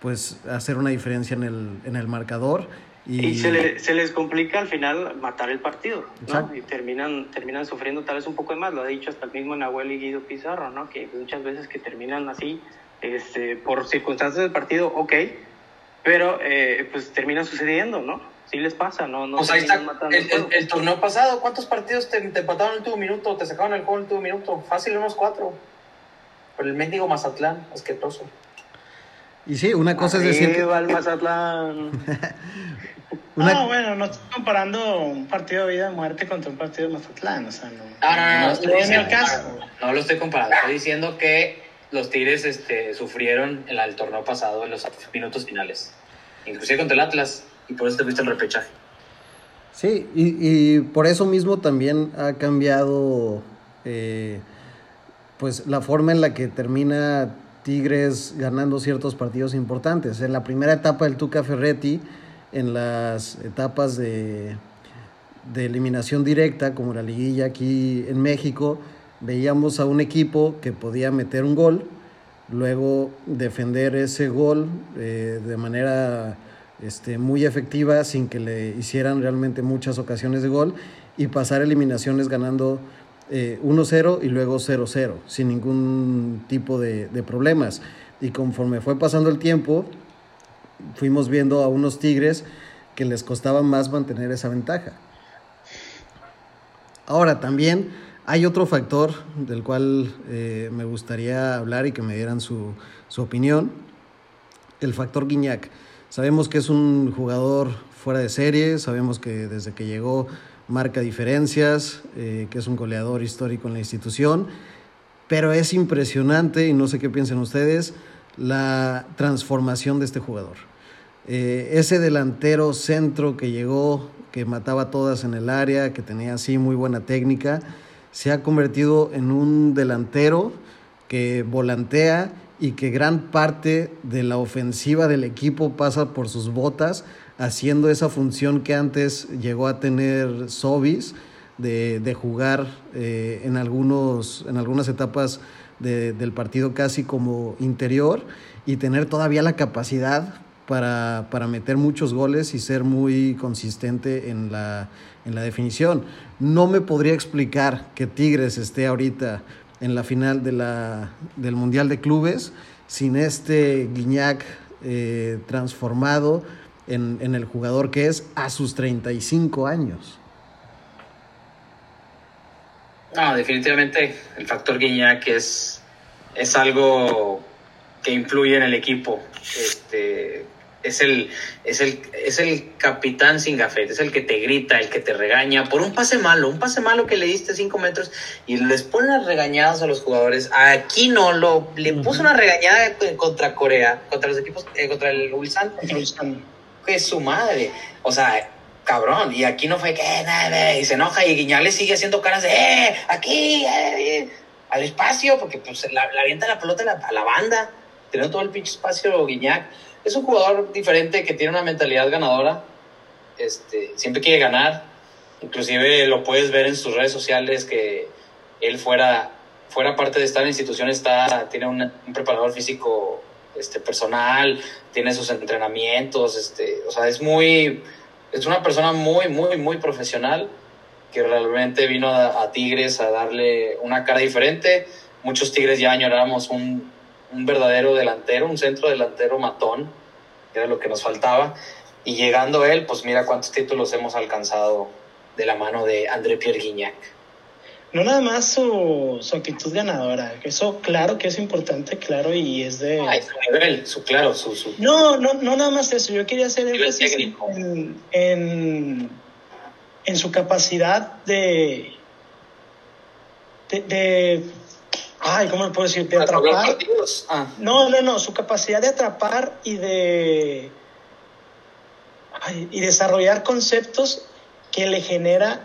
Speaker 1: pues hacer una diferencia en el, en el marcador.
Speaker 3: Y, se, se, les complica al final matar el partido, ¿no? Y terminan, terminan sufriendo tal vez un poco de más, lo ha dicho hasta el mismo Nahuel y Guido Pizarro, ¿no? Que muchas veces que terminan así este, por circunstancias del partido, ok, pero eh, pues termina sucediendo, ¿no? Sí les pasa, ¿no? no
Speaker 4: pues ahí está, el, torneo pasado, ¿cuántos partidos te, te empataron en el último minuto? ¿Te sacaron el juego en el último minuto? Fácil, unos cuatro. Por el mendigo Mazatlán, asqueroso.
Speaker 1: Y sí, una cosa es decir.
Speaker 3: Que... el Mazatlán.
Speaker 2: No, bueno, no estoy comparando un partido de vida y muerte contra un partido de Mazatlán, o sea, no. No,
Speaker 4: no, no, no, estoy diciendo, no, lo estoy comparando, estoy diciendo que los Tigres este, sufrieron en el torneo pasado en los minutos finales, inclusive contra el Atlas, y por eso te fuiste el repechaje.
Speaker 1: Sí, y, por eso mismo también ha cambiado eh, pues la forma en la que termina Tigres ganando ciertos partidos importantes. En la primera etapa del Tuca Ferretti, en las etapas de, de eliminación directa, como la liguilla aquí en México, veíamos a un equipo que podía meter un gol, luego defender ese gol eh, de manera este, muy efectiva sin que le hicieran realmente muchas ocasiones de gol y pasar eliminaciones ganando 1-0 eh, y luego 0-0 sin ningún tipo de, de problemas. Y conforme fue pasando el tiempo, fuimos viendo a unos Tigres que les costaba más mantener esa ventaja. Ahora también hay otro factor del cual eh, me gustaría hablar y que me dieran su, opinión, el factor Guiñac. Sabemos que es un jugador fuera de serie, sabemos que desde que llegó marca diferencias, eh, que es un goleador histórico en la institución, pero es impresionante, y no sé qué piensen ustedes, la transformación de este jugador. Eh, ese delantero centro que llegó, que mataba todas en el área, que tenía así muy buena técnica, se ha convertido en un delantero que volantea y que gran parte de la ofensiva del equipo pasa por sus botas, haciendo esa función que antes llegó a tener Sobis, de, jugar eh, en, algunos, en algunas etapas del partido casi como interior y tener todavía la capacidad para, para meter muchos goles y ser muy consistente en la, en la definición. No me podría explicar que Tigres esté ahorita en la final de la, del Mundial de Clubes sin este Guiñac eh, transformado en, en, el jugador que es a sus 35 años.
Speaker 4: No, definitivamente el factor Guiñac es, es algo que influye en el equipo. Este, es el, es el, es el capitán sin gafete, es el que te grita, el que te regaña por un pase malo, un pase malo que le diste cinco metros y les pone unas regañadas a los jugadores. Aquí no, lo, le puso una regañada contra Corea, contra los equipos, eh, contra el Ulsan. Que es su madre. O sea, cabrón. Y aquí no fue que, nada, y se enoja y Guiñales sigue haciendo caras de, eh, aquí, eh, al espacio, porque pues la, la avienta la pelota a la, a la banda, teniendo todo el pinche espacio Guiñac es un jugador diferente que tiene una mentalidad ganadora. Este, siempre quiere ganar. Inclusive lo puedes ver en sus redes sociales que él fuera, fuera parte de estar en institución, está, tiene un, un preparador físico este, personal, tiene sus entrenamientos, este, o sea, es muy, es una persona muy, muy, muy profesional que realmente vino a, a Tigres a darle una cara diferente. Muchos Tigres ya añoramos un, un verdadero delantero, un centro delantero matón, que era lo que nos faltaba. Y llegando él, pues mira cuántos títulos hemos alcanzado de la mano de André Pierre Guignac.
Speaker 2: No nada más su, su actitud ganadora, eso claro que es importante, claro, y es de...
Speaker 4: Ay, su nivel, su claro, su... su...
Speaker 2: No, no, no nada más eso, yo quería hacer énfasis en, en, en, su capacidad de, de, de Ay, ¿cómo lo puedo decir? De atrapar. Ah. No, no, no. Su capacidad de atrapar y de. Ay, y desarrollar conceptos que le genera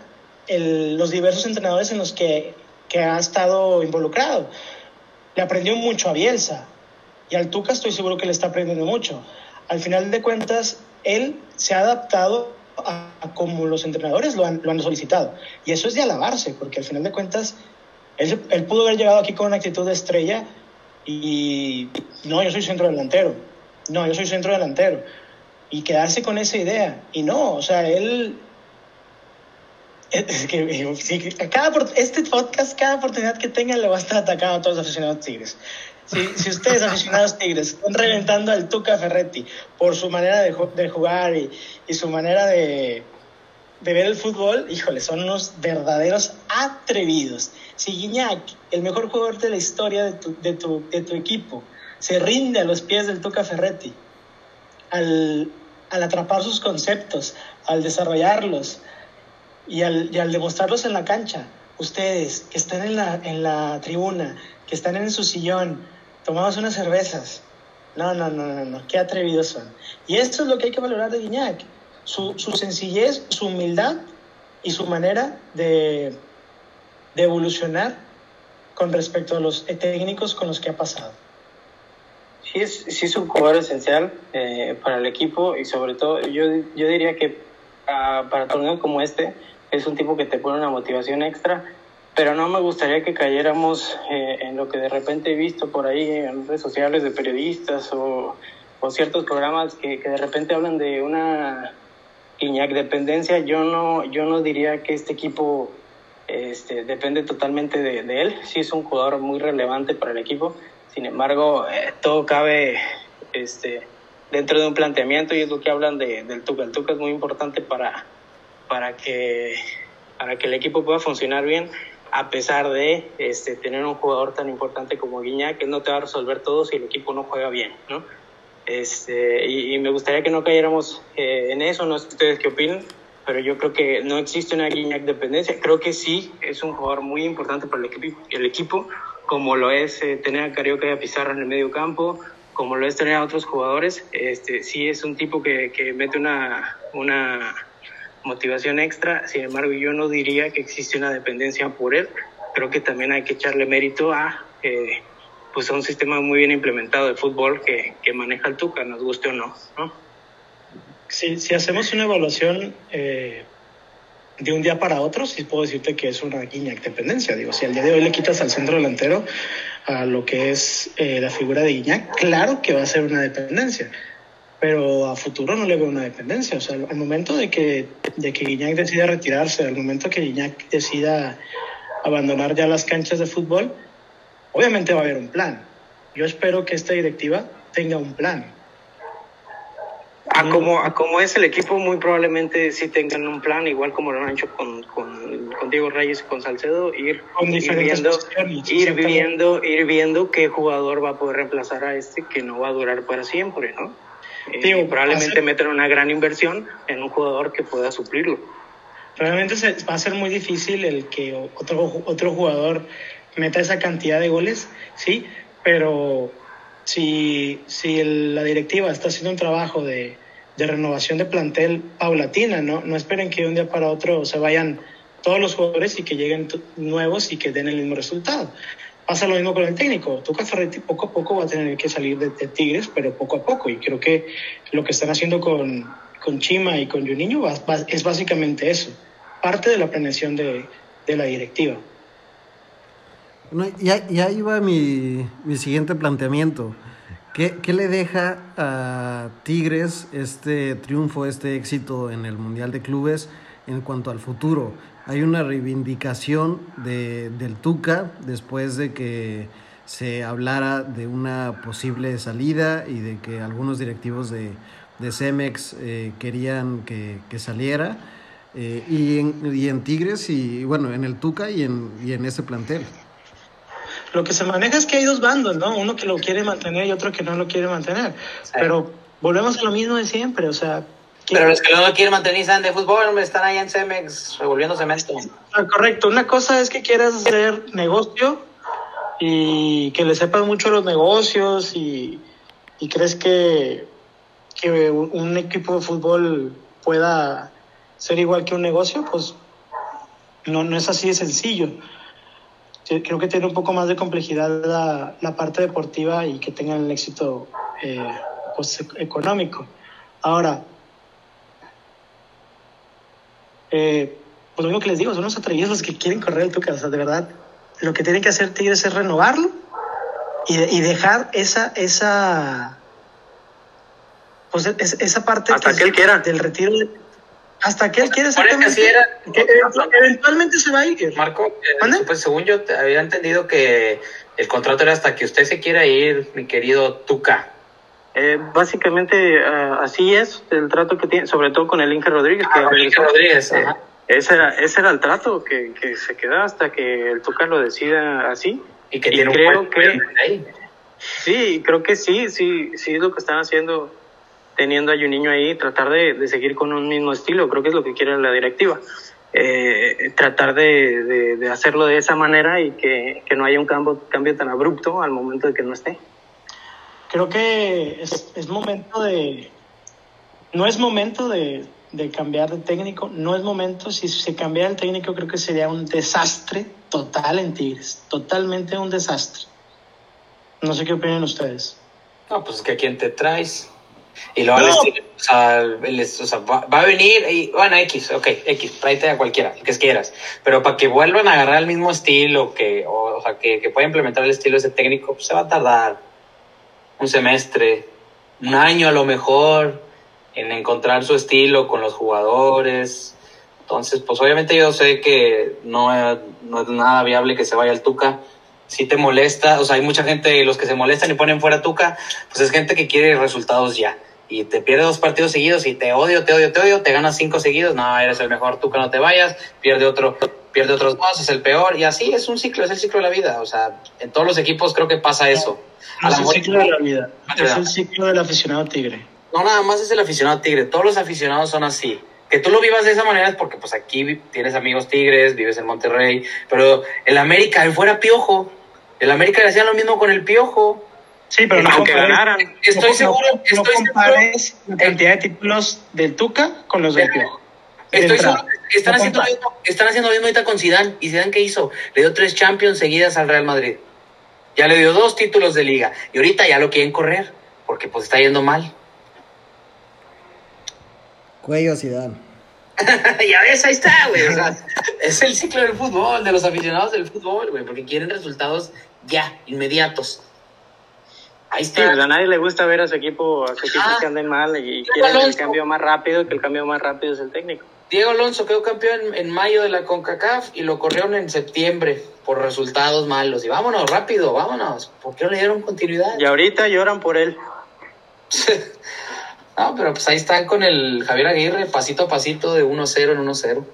Speaker 2: el, los diversos entrenadores en los que, que, ha estado involucrado. Le aprendió mucho a Bielsa. Y al Tuca estoy seguro que le está aprendiendo mucho. Al final de cuentas, él se ha adaptado a, a como los entrenadores lo han, lo han solicitado. Y eso es de alabarse, porque al final de cuentas él, él, pudo haber llegado aquí con una actitud de estrella y no, yo soy centro delantero. No, yo soy centro delantero. Y quedarse con esa idea. Y no, o sea, él. Es que, cada, este podcast, cada oportunidad que tenga, le va a estar atacando a todos los aficionados tigres. Si, si ustedes, aficionados tigres, están reventando al Tuca Ferretti por su manera de, de jugar y, y su manera de, de ver el fútbol, híjole, son unos verdaderos atrevidos. Si Guiñac, el mejor jugador de la historia de tu, de tu, de tu equipo, se rinde a los pies del Tuca Ferretti, al, al atrapar sus conceptos, al desarrollarlos y al, y al, demostrarlos en la cancha, ustedes que están en la, en la tribuna, que están en su sillón, tomamos unas cervezas. No, no, no, no, no, qué atrevidos son. Y esto es lo que hay que valorar de Guiñac su, su sencillez, su humildad y su manera de, de evolucionar con respecto a los técnicos con los que ha pasado.
Speaker 3: Sí es, sí es un jugador esencial eh, para el equipo y sobre todo yo, yo diría que uh, para torneos como este es un tipo que te pone una motivación extra, pero no me gustaría que cayéramos eh, en lo que de repente he visto por ahí en redes sociales de periodistas o, o ciertos programas que, que de repente hablan de una Iñak dependencia, yo no, yo no diría que este equipo este, depende totalmente de, él. Sí es un jugador muy relevante para el equipo. Sin embargo, eh, todo cabe este, dentro de un planteamiento y es lo que hablan de, del Tuca. El Tuca es muy importante para, para, que, para que el equipo pueda funcionar bien, a pesar de este, tener un jugador tan importante como Guiñac, que no te va a resolver todo si el equipo no juega bien, ¿no? Este, y, y, me gustaría que no cayéramos eh, en eso, no sé ustedes qué opinan, pero yo creo que no existe una Guiñac dependencia. Creo que sí es un jugador muy importante para el equipo, el equipo como lo es eh, tener a Carioca y a Pizarro en el medio campo, como lo es tener a otros jugadores. Este, sí es un tipo que, que mete una, una motivación extra, sin embargo yo no diría que existe una dependencia por él. Creo que también hay que echarle mérito a... Eh, pues a un sistema muy bien implementado de fútbol que, que maneja el Tuca, nos guste o no. ¿no?
Speaker 2: Si, si hacemos una evaluación eh, de un día para otro, sí puedo decirte que es una guiña dependencia. Digo, si al día de hoy le quitas al centro delantero, a lo que es eh, la figura de Guiñac, claro que va a ser una dependencia, pero a futuro no le veo una dependencia. O sea, al momento de que, de que Guiñac decida retirarse, al momento que Guiñac decida abandonar ya las canchas de fútbol, obviamente va a haber un plan. Yo espero que esta directiva tenga un plan
Speaker 3: a como, a como es el equipo, muy probablemente sí tengan un plan, igual como lo han hecho con, con, con Diego Reyes y con Salcedo, ir, ir, viendo, ir, viendo, ir viendo qué jugador va a poder reemplazar a este que no va a durar para siempre, ¿no? Eh, probablemente meter una gran inversión en un jugador que pueda suplirlo.
Speaker 2: Realmente va a ser muy difícil el que otro, otro jugador meta esa cantidad de goles, sí, pero si, si la directiva está haciendo un trabajo de, de, renovación de plantel paulatina, ¿no? No esperen que de un día para otro se vayan todos los jugadores y que lleguen nuevos y que den el mismo resultado. Pasa lo mismo con el técnico. Tuca Ferretti poco a poco va a tener que salir de, Tigres, pero poco a poco. Y creo que lo que están haciendo con, con Chima y con Juninho es básicamente eso. Parte de la planeación de, de la directiva.
Speaker 1: Bueno, ya, ya iba mi, mi siguiente planteamiento. ¿Qué, ¿Qué, le deja a Tigres este triunfo, este éxito en el Mundial de Clubes en cuanto al futuro? Hay una reivindicación de, del Tuca después de que se hablara de una posible salida y de que algunos directivos de, de Cemex eh, querían que, que saliera. Eh, y, en, y en Tigres y bueno, en el Tuca y en, y en ese plantel.
Speaker 2: Lo que se maneja es que hay dos bandos, ¿no? Uno que lo quiere mantener y otro que no lo quiere mantener. Pero volvemos a lo mismo de siempre, o sea...
Speaker 4: Pero los que no lo quieren mantener saben de fútbol, están ahí en Cemex revolviendo cemento.
Speaker 2: Ah, correcto, una cosa es que quieras hacer negocio y que le sepas mucho los negocios y, y crees que, que un equipo de fútbol pueda ser igual que un negocio, pues no, no es así de sencillo creo que tiene un poco más de complejidad la, la parte deportiva y que tengan el éxito eh, pues, económico. Ahora, eh, pues lo mismo que les digo, son unos atrevidos los que quieren correr el Tuca, o sea, de verdad, lo que tienen que hacer Tigres es renovarlo y, y dejar esa, esa, pues esa parte
Speaker 3: Hasta que, él quiera.
Speaker 2: del retiro de, hasta que él quiere exactamente. Que eventualmente se va a ir.
Speaker 4: Marco, eh, pues según yo te había entendido que el contrato era hasta que usted se quiera ir, mi querido Tuca.
Speaker 3: Eh, básicamente uh, así es el trato que tiene, sobre todo con el Inge Rodríguez.
Speaker 4: Ah, el Inge Rodríguez,
Speaker 3: eh, ese, era, ese era el trato que, que se queda hasta que el Tuca lo decida así.
Speaker 4: Y que y tiene creo un que
Speaker 3: ahí. Sí, creo que sí, sí, sí es lo que están haciendo teniendo a un niño ahí, tratar de, de, seguir con un mismo estilo, creo que es lo que quiere la directiva. Eh, tratar de, de, de, hacerlo de esa manera y que, que, no haya un cambio, cambio tan abrupto al momento de que no esté.
Speaker 2: Creo que es, es momento de... No es momento de, de cambiar de técnico, no es momento, si se cambiara el técnico creo que sería un desastre total en Tigres, totalmente un desastre. No sé qué opinan ustedes.
Speaker 4: No, pues es que a quién te traes. Y luego no. o sea, les, o sea va, va, a venir, y, bueno, X, ok, X, tráete a cualquiera, el que quieras. Pero para que vuelvan a agarrar el mismo estilo, que, o, o sea, que, que pueda implementar el estilo ese técnico, pues se va a tardar un semestre, un año a lo mejor, en encontrar su estilo con los jugadores. Entonces, pues obviamente yo sé que no, no es nada viable que se vaya al Tuca si te molesta, o sea, hay mucha gente, los que se molestan y ponen fuera Tuca, pues es gente que quiere resultados ya. Y te pierde dos partidos seguidos y te odio, te odio, te odio, te ganas cinco seguidos, no, eres el mejor, Tuca, no te vayas, pierde otro, pierde otros dos, es el peor, y así es un ciclo, es el ciclo de la vida, o sea, en todos los equipos creo que pasa eso.
Speaker 2: No, es el ciclo de la vida, es el ciclo del aficionado tigre.
Speaker 4: No, nada más es el aficionado tigre, todos los aficionados son así que tú lo vivas de esa manera es porque pues aquí tienes amigos tigres, vives en Monterrey, pero el América, él fuera piojo, el América le hacía lo mismo con el Piojo.
Speaker 2: Sí, pero no
Speaker 3: aunque ganaran.
Speaker 4: Estoy
Speaker 2: no,
Speaker 4: seguro.
Speaker 2: No,
Speaker 4: estoy
Speaker 2: no compares seguro, la cantidad de títulos del Tuca con los del Piojo.
Speaker 4: Estoy seguro, están, haciendo mismo, están haciendo lo mismo ahorita con Zidane. ¿Y Zidane qué hizo? Le dio tres Champions seguidas al Real Madrid. Ya le dio dos títulos de liga. Y ahorita ya lo quieren correr. Porque pues está yendo mal.
Speaker 1: Cuello Zidane.
Speaker 4: ya ves, ahí está, güey. O sea, es el ciclo del fútbol, de los aficionados del fútbol, güey, porque quieren resultados ya, inmediatos. Ahí
Speaker 3: Sí,
Speaker 4: está.
Speaker 3: pues a nadie le gusta ver a su equipo, a su equipo
Speaker 4: Ah.
Speaker 3: que anden mal y quieren el cambio más rápido, que el cambio más rápido es el técnico.
Speaker 4: Diego Alonso quedó campeón en, en mayo de la CONCACAF y lo corrieron en septiembre por resultados malos. Y vámonos, rápido, vámonos. ¿Por qué no le dieron continuidad?
Speaker 3: Y ahorita lloran por él.
Speaker 4: no, pero pues ahí están con el Javier Aguirre, pasito a pasito de 1-0 en 1-0.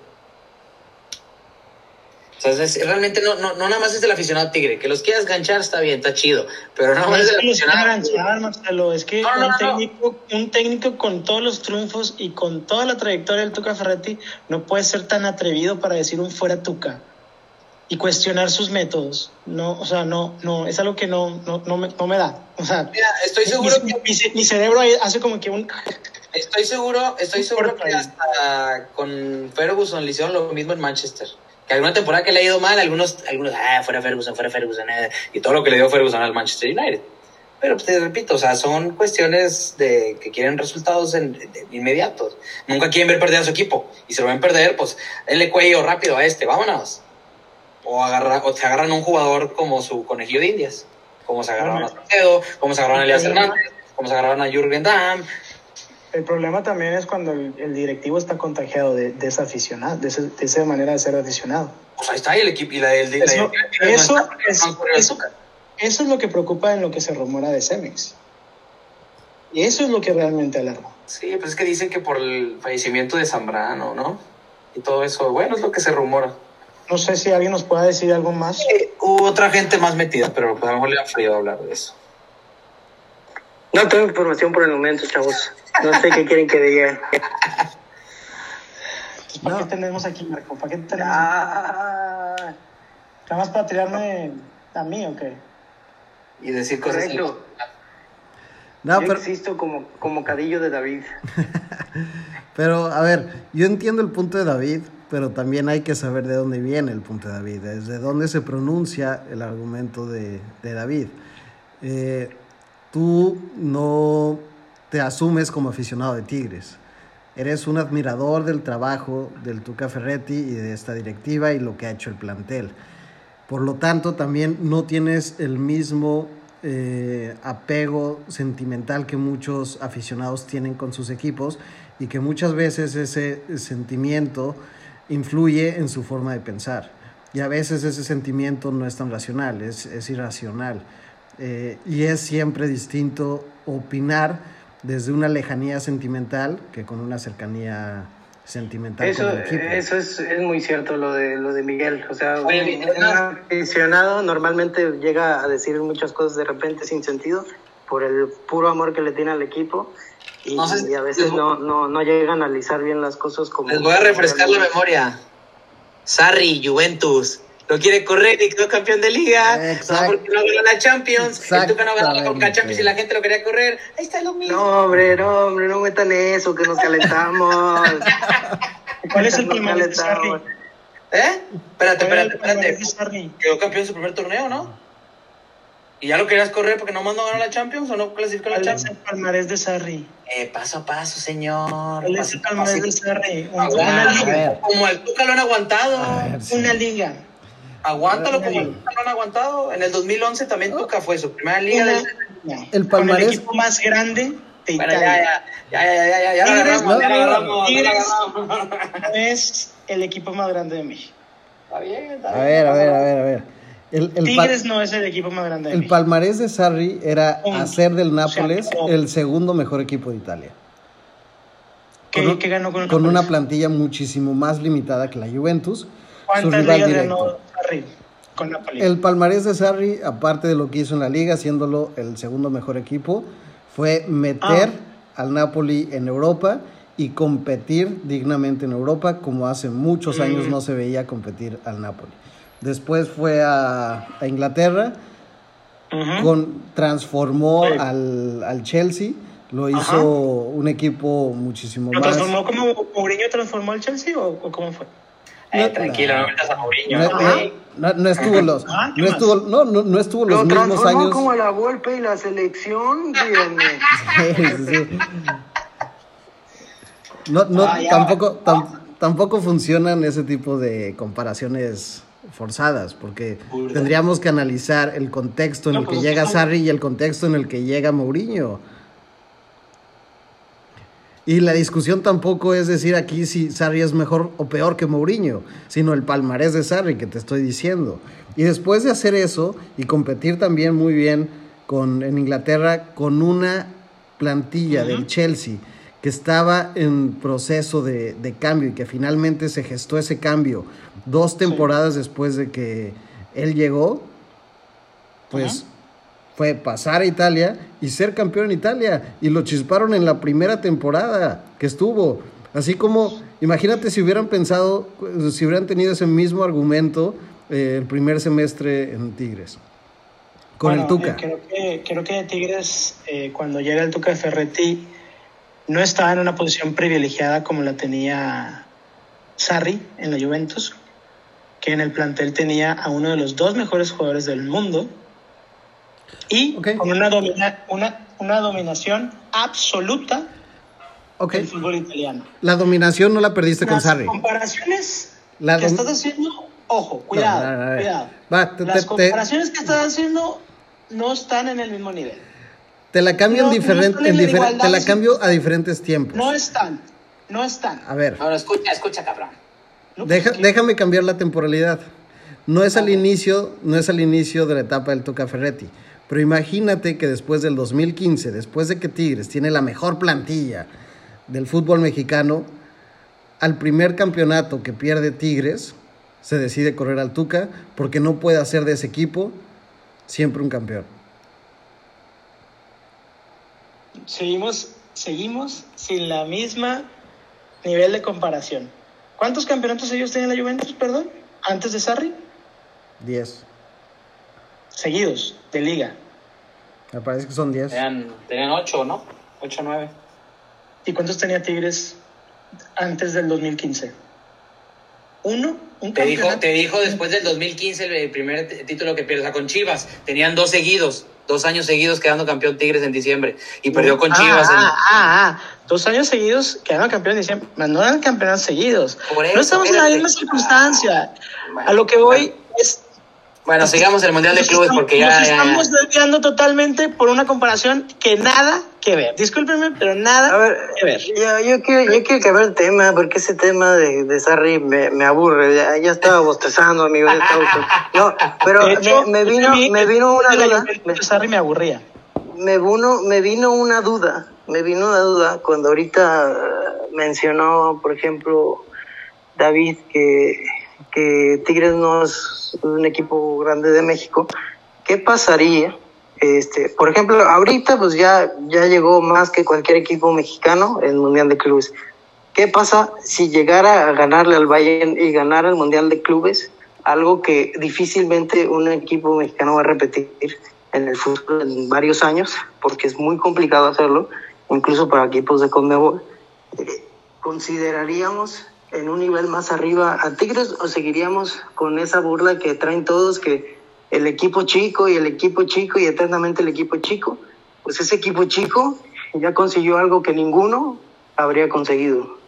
Speaker 4: Realmente no, no, no nada más es del aficionado tigre. Que los quieras ganchar está bien, está chido. Pero no,
Speaker 2: No
Speaker 4: más es del aficionado.
Speaker 2: ganchar, Marcelo, es que
Speaker 4: No, no,
Speaker 2: un, técnico, un técnico con todos los triunfos y con toda la trayectoria del Tuca Ferretti no puede ser tan atrevido para decir un fuera Tuca y cuestionar sus métodos. No, o sea, no, no, es algo que no, no, no, me, no me da. O sea,
Speaker 4: Mira, estoy seguro
Speaker 2: mi,
Speaker 4: que
Speaker 2: mi ce- mi cerebro hace como que un...
Speaker 4: Estoy seguro, estoy seguro que hasta con Ferguson le hicieron lo mismo en Manchester. Que alguna temporada que le ha ido mal, algunos, algunos, ah, fuera Ferguson, fuera Ferguson, eh", y todo lo que le dio Ferguson al Manchester United. Pero pues, te repito, o sea, son cuestiones de que quieren resultados en- de- inmediatos. Nunca quieren ver perder a su equipo. Y si lo ven perder, pues, denle cuello rápido a este, vámonos. O, agarra, o se agarran a un jugador como su conejillo de indias. Como se agarraron a Salcedo, como se agarraron a Elias Hernández, como se agarraron a Jürgen Damm.
Speaker 2: El problema también es cuando el, el directivo está contagiado de, de esa aficionado, de, ese- de esa manera de ser aficionado.
Speaker 4: Pues ahí está, y el equipo, y la, el, la-
Speaker 2: Eso,
Speaker 4: la-
Speaker 2: eso,
Speaker 4: no
Speaker 2: es- eso, eso lo que preocupa en lo que se rumora de Cemex. Y eso es lo que realmente alarma.
Speaker 4: Sí, pues es que dicen que por el fallecimiento de Zambrano, ¿no? Y todo eso, bueno, es lo que se rumora.
Speaker 2: No sé si alguien nos pueda decir algo más.
Speaker 4: Eh, hubo otra gente más metida, pero pues a lo mejor le da frío hablar de eso.
Speaker 3: No tengo información por el momento, chavos. No sé qué quieren que diga.
Speaker 2: ¿Para
Speaker 1: No.
Speaker 2: qué tenemos aquí, Marco? ¿Para qué tenemos?
Speaker 3: Ah,
Speaker 2: ¿Nada más para tirarme a mí o qué?
Speaker 4: Y decir cosas.
Speaker 3: correcto.
Speaker 1: No,
Speaker 3: Yo
Speaker 1: pero,
Speaker 3: existo como, como cadillo de David.
Speaker 1: pero, a ver, yo entiendo el punto de David, pero también hay que saber de dónde viene el punto de David, desde dónde se pronuncia el argumento de, de David. Eh, tú no te asumes como aficionado de Tigres. Eres un admirador del trabajo del Tuca Ferretti y de esta directiva y lo que ha hecho el plantel. Por lo tanto, también no tienes el mismo eh, apego sentimental que muchos aficionados tienen con sus equipos y que muchas veces ese sentimiento influye en su forma de pensar. Y a veces ese sentimiento no es tan racional, es, es irracional. Eh, y es siempre distinto opinar desde una lejanía sentimental que con una cercanía sentimental
Speaker 3: Eso,
Speaker 1: con el equipo.
Speaker 3: eso es, es muy cierto lo de lo de Miguel. O sea,
Speaker 4: Oye,
Speaker 3: un, aficionado normalmente llega a decir muchas cosas de repente sin sentido por el puro amor que le tiene al equipo y,
Speaker 4: No sé si-
Speaker 3: y a veces no, no, no llega a analizar bien las cosas como...
Speaker 4: Les voy a refrescar la memoria. Sarri, Juventus. Lo quiere correr y quedó campeón de liga.
Speaker 1: Exacto.
Speaker 4: No, porque no ganó la Champions. El Tuca no ganó la Conca
Speaker 1: Exactamente.
Speaker 4: Champions y la gente lo quería correr. Ahí está lo mismo.
Speaker 3: No, hombre, no, hombre, no metan eso, que nos calentamos.
Speaker 2: ¿Cuál es el palmarés de.
Speaker 4: ¿Eh? Espérate,
Speaker 2: ¿Cuál es
Speaker 4: espérate,
Speaker 2: el
Speaker 4: espérate. Quedó campeón en su primer torneo, ¿no? ¿Y ya lo querías correr porque nomás no ganó la Champions o no clasificó la
Speaker 2: ¿Cuál es
Speaker 4: Champions?
Speaker 2: el palmarés de Sarri?
Speaker 4: Eh, paso a paso, señor.
Speaker 2: ¿Cuál es el palmarés de. Sarri?
Speaker 4: Aguanta.
Speaker 2: Una liga.
Speaker 4: Como al Tuca lo han aguantado.
Speaker 1: A ver, sí.
Speaker 2: Una liga.
Speaker 4: Aguántalo como lo han aguantado. En el 2011 también Tuca fue su primera liga.
Speaker 2: Una
Speaker 4: del-.
Speaker 1: El
Speaker 2: Con
Speaker 1: palmarés-
Speaker 2: el equipo más grande de
Speaker 4: Bueno,
Speaker 2: Italia.
Speaker 4: ya, ya, ya, ya, ya, ya, lo
Speaker 2: Tigres,
Speaker 1: no,
Speaker 2: Tigres. No es el equipo más grande de México.
Speaker 4: Está bien, está
Speaker 1: A
Speaker 4: bien.
Speaker 1: ver, a ver, a ver, a ver. El, el,
Speaker 2: Tigres no es el equipo más grande de
Speaker 1: el
Speaker 2: México.
Speaker 1: palmarés de Sarri era hacer del Nápoles el segundo mejor equipo de Italia.
Speaker 2: ¿Qué,
Speaker 1: con un-
Speaker 2: qué ganó con el
Speaker 1: Con una plantilla muchísimo más limitada que la Juventus. Su
Speaker 2: ¿Cuántas
Speaker 1: rival directo.
Speaker 2: ganó Sarri con Napoli?
Speaker 1: El palmarés de Sarri, aparte de lo que hizo en la liga, haciéndolo el segundo mejor equipo, fue meter
Speaker 2: Ah.
Speaker 1: al Napoli en Europa y competir dignamente en Europa, como hace muchos años
Speaker 2: Mm.
Speaker 1: no se veía competir al Napoli. Después fue a, a Inglaterra, con, transformó
Speaker 2: Sí.
Speaker 1: al, al Chelsea, lo hizo
Speaker 2: Ajá.
Speaker 1: un equipo muchísimo
Speaker 2: ¿Lo
Speaker 1: más.
Speaker 2: transformó como Mourinho transformó al Chelsea o, o cómo fue?
Speaker 4: Eh, tranquilo, no metas a Mourinho.
Speaker 1: No,
Speaker 4: ¿no?
Speaker 1: no- no- no estuvo los,
Speaker 2: Ah, ¿qué
Speaker 1: no estuvo, no, no, no estuvo los
Speaker 3: Lo
Speaker 1: mismos años.
Speaker 3: como la Volpe y la selección.
Speaker 1: Sí, sí. No, no,
Speaker 2: Ah,
Speaker 1: tampoco, tam- tampoco funcionan ese tipo de comparaciones forzadas, porque tendríamos que analizar el contexto en el que llega Sarri y el contexto en el que llega Mourinho. Y la discusión tampoco es decir aquí si Sarri es mejor o peor que Mourinho, sino el palmarés de Sarri que te estoy diciendo. Y después de hacer eso y competir también muy bien con, en Inglaterra con una plantilla del Chelsea que estaba en proceso de, cambio y que finalmente se gestó ese cambio dos temporadas después de que él llegó, pues fue pasar a Italia y ser campeón en Italia. Y lo chisparon en la primera temporada que estuvo. Así como, imagínate si hubieran pensado, si hubieran tenido ese mismo argumento eh, el primer semestre en Tigres. Con el Tuca.
Speaker 2: Eh, creo, que, creo que Tigres, eh, cuando llega el Tuca Ferretti, no estaba en una posición privilegiada como la tenía Sarri en la Juventus, que en el plantel tenía a uno de los dos mejores jugadores del mundo, y con una, una, una dominación absoluta del fútbol italiano.
Speaker 1: La dominación no la perdiste con Sarri.
Speaker 2: Las comparaciones que estás haciendo, ojo, cuidado, cuidado. Las comparaciones que estás haciendo no están en el mismo nivel.
Speaker 1: Te la cambio, diferente, te la cambio a diferentes tiempos.
Speaker 2: No están, no están.
Speaker 1: A ver.
Speaker 4: Ahora escucha, escucha, cabrón.
Speaker 1: déjame cambiar la temporalidad. No es al inicio, no es al inicio de la etapa del Tuca Ferretti. Pero imagínate que después del 2015, después de que Tigres tiene la mejor plantilla del fútbol mexicano, al primer campeonato que pierde Tigres, se decide correr al Tuca porque no puede hacer de ese equipo siempre un campeón.
Speaker 2: Seguimos, seguimos sin la misma nivel de comparación. ¿Cuántos campeonatos ellos tienen en la Juventus, perdón? Antes de Sarri?
Speaker 1: Diez
Speaker 2: seguidos de liga.
Speaker 1: Me parece que son 10.
Speaker 4: Tenían, tenían 8, ¿no? 8 o 9.
Speaker 2: ¿Y cuántos tenía Tigres antes del 2015? ¿Uno? ¿Un
Speaker 4: te dijo, te dijo después del 2015 el primer título que pierde, o sea, con Chivas. Tenían dos seguidos, dos años seguidos quedando campeón Tigres en diciembre. Y perdió con Chivas.
Speaker 2: Ah, ah, ah, dos años seguidos quedando campeón en diciembre. No eran campeonatos seguidos. no estamos en la misma circunstancia. a lo que voy es
Speaker 4: bueno, sigamos el Mundial de Clubes porque ya...
Speaker 2: Nos estamos desviando totalmente por una comparación que nada que ver. Discúlpenme, pero nada que ver.
Speaker 3: Yo, quiero, yo quiero cambiar el tema porque ese tema de, de Sarri me, me aburre. Ya, ya, estaba bostezando, amigo. No, pero me, vino, me vino una duda.
Speaker 2: Sarri me aburría.
Speaker 3: Me vino, me vino una duda. Me vino una duda cuando ahorita mencionó, por ejemplo, David, que que Tigres no es un equipo grande de México, ¿qué pasaría? Este, por ejemplo, ahorita pues ya, ya llegó más que cualquier equipo mexicano en el Mundial de Clubes. ¿Qué pasa si llegara a ganarle al Bayern y ganar el Mundial de Clubes? Algo que difícilmente un equipo mexicano va a repetir en el fútbol en varios años, porque es muy complicado hacerlo, incluso para equipos de Conmebol. Eh, ¿Consideraríamos en un nivel más arriba a Tigres o seguiríamos con esa burla que traen todos que el equipo chico y el equipo chico y eternamente el equipo chico? Pues ese equipo chico ya consiguió algo que ninguno habría conseguido.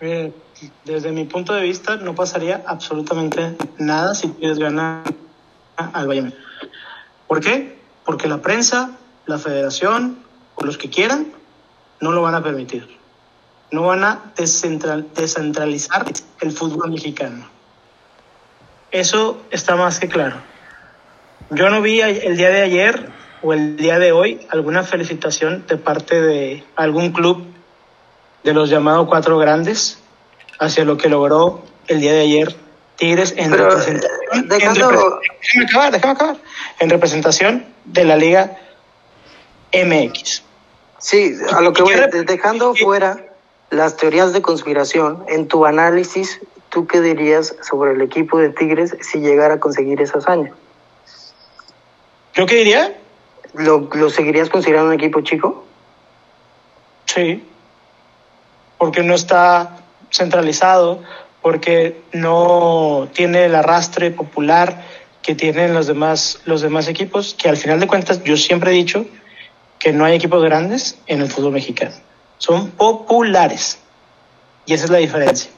Speaker 2: Eh, desde mi punto de vista no pasaría absolutamente nada si Tigres gana al Bayern. ¿Por qué? Porque la prensa, la federación o los que quieran no lo van a permitir no van a descentralizar el fútbol mexicano. Eso está más que claro. Yo no vi el día de ayer o el día de hoy alguna felicitación de parte de algún club de los llamados cuatro grandes hacia lo que logró el día de ayer Tigres en representación. En representación de la Liga MX.
Speaker 3: Sí, a lo que voy, dejando fuera las teorías de conspiración, en tu análisis, ¿tú qué dirías sobre el equipo de Tigres si llegara a conseguir esa hazaña?
Speaker 2: ¿Yo qué diría?
Speaker 3: ¿Lo, ¿Lo seguirías considerando un equipo chico?
Speaker 2: Sí, porque no está centralizado, porque no tiene el arrastre popular que tienen los demás, los demás equipos, que al final de cuentas yo siempre he dicho que no hay equipos grandes en el fútbol mexicano son populares. Y esa es la diferencia.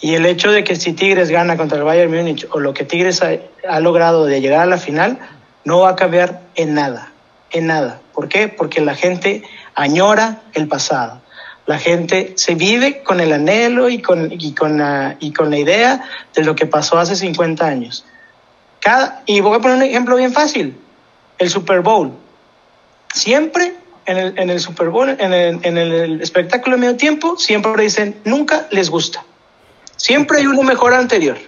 Speaker 2: Y el hecho de que si Tigres gana contra el Bayern Múnich o lo que Tigres ha, ha logrado de llegar a la final, no va a cambiar en nada, en nada. ¿Por qué? Porque la gente añora el pasado. La gente se vive con el anhelo y con, y con, la, y con la idea de lo que pasó hace 50 años. Cada, y voy a poner un ejemplo bien fácil. El Super Bowl. Siempre en el, en el Super Bowl, en el, en el espectáculo de medio tiempo, siempre dicen, nunca les gusta. Siempre hay uno mejor anterior.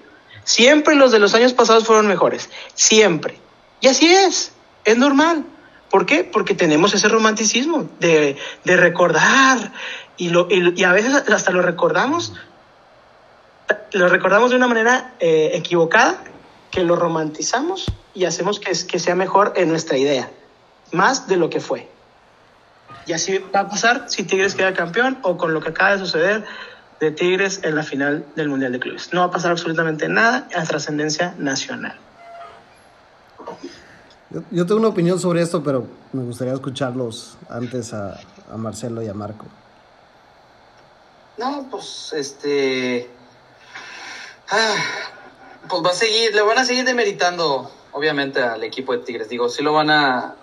Speaker 2: Siempre los de los años pasados fueron mejores. Siempre. Y así es. Es normal. ¿Por qué? Porque tenemos ese romanticismo de, de recordar y, lo, y, y, a veces hasta lo recordamos, lo recordamos de una manera eh, equivocada, que lo romantizamos y hacemos que, que sea mejor en nuestra idea, más de lo que fue. Y así va a pasar si Tigres queda campeón o con lo que acaba de suceder de Tigres en la final del Mundial de Clubes. No va a pasar absolutamente nada a trascendencia nacional.
Speaker 1: Yo, yo, tengo una opinión sobre esto, pero me gustaría escucharlos antes a, a Marcelo y a Marco.
Speaker 4: No, pues este. Ah, pues va a seguir, le van a seguir demeritando, obviamente, al equipo de Tigres. Digo, sí lo van a,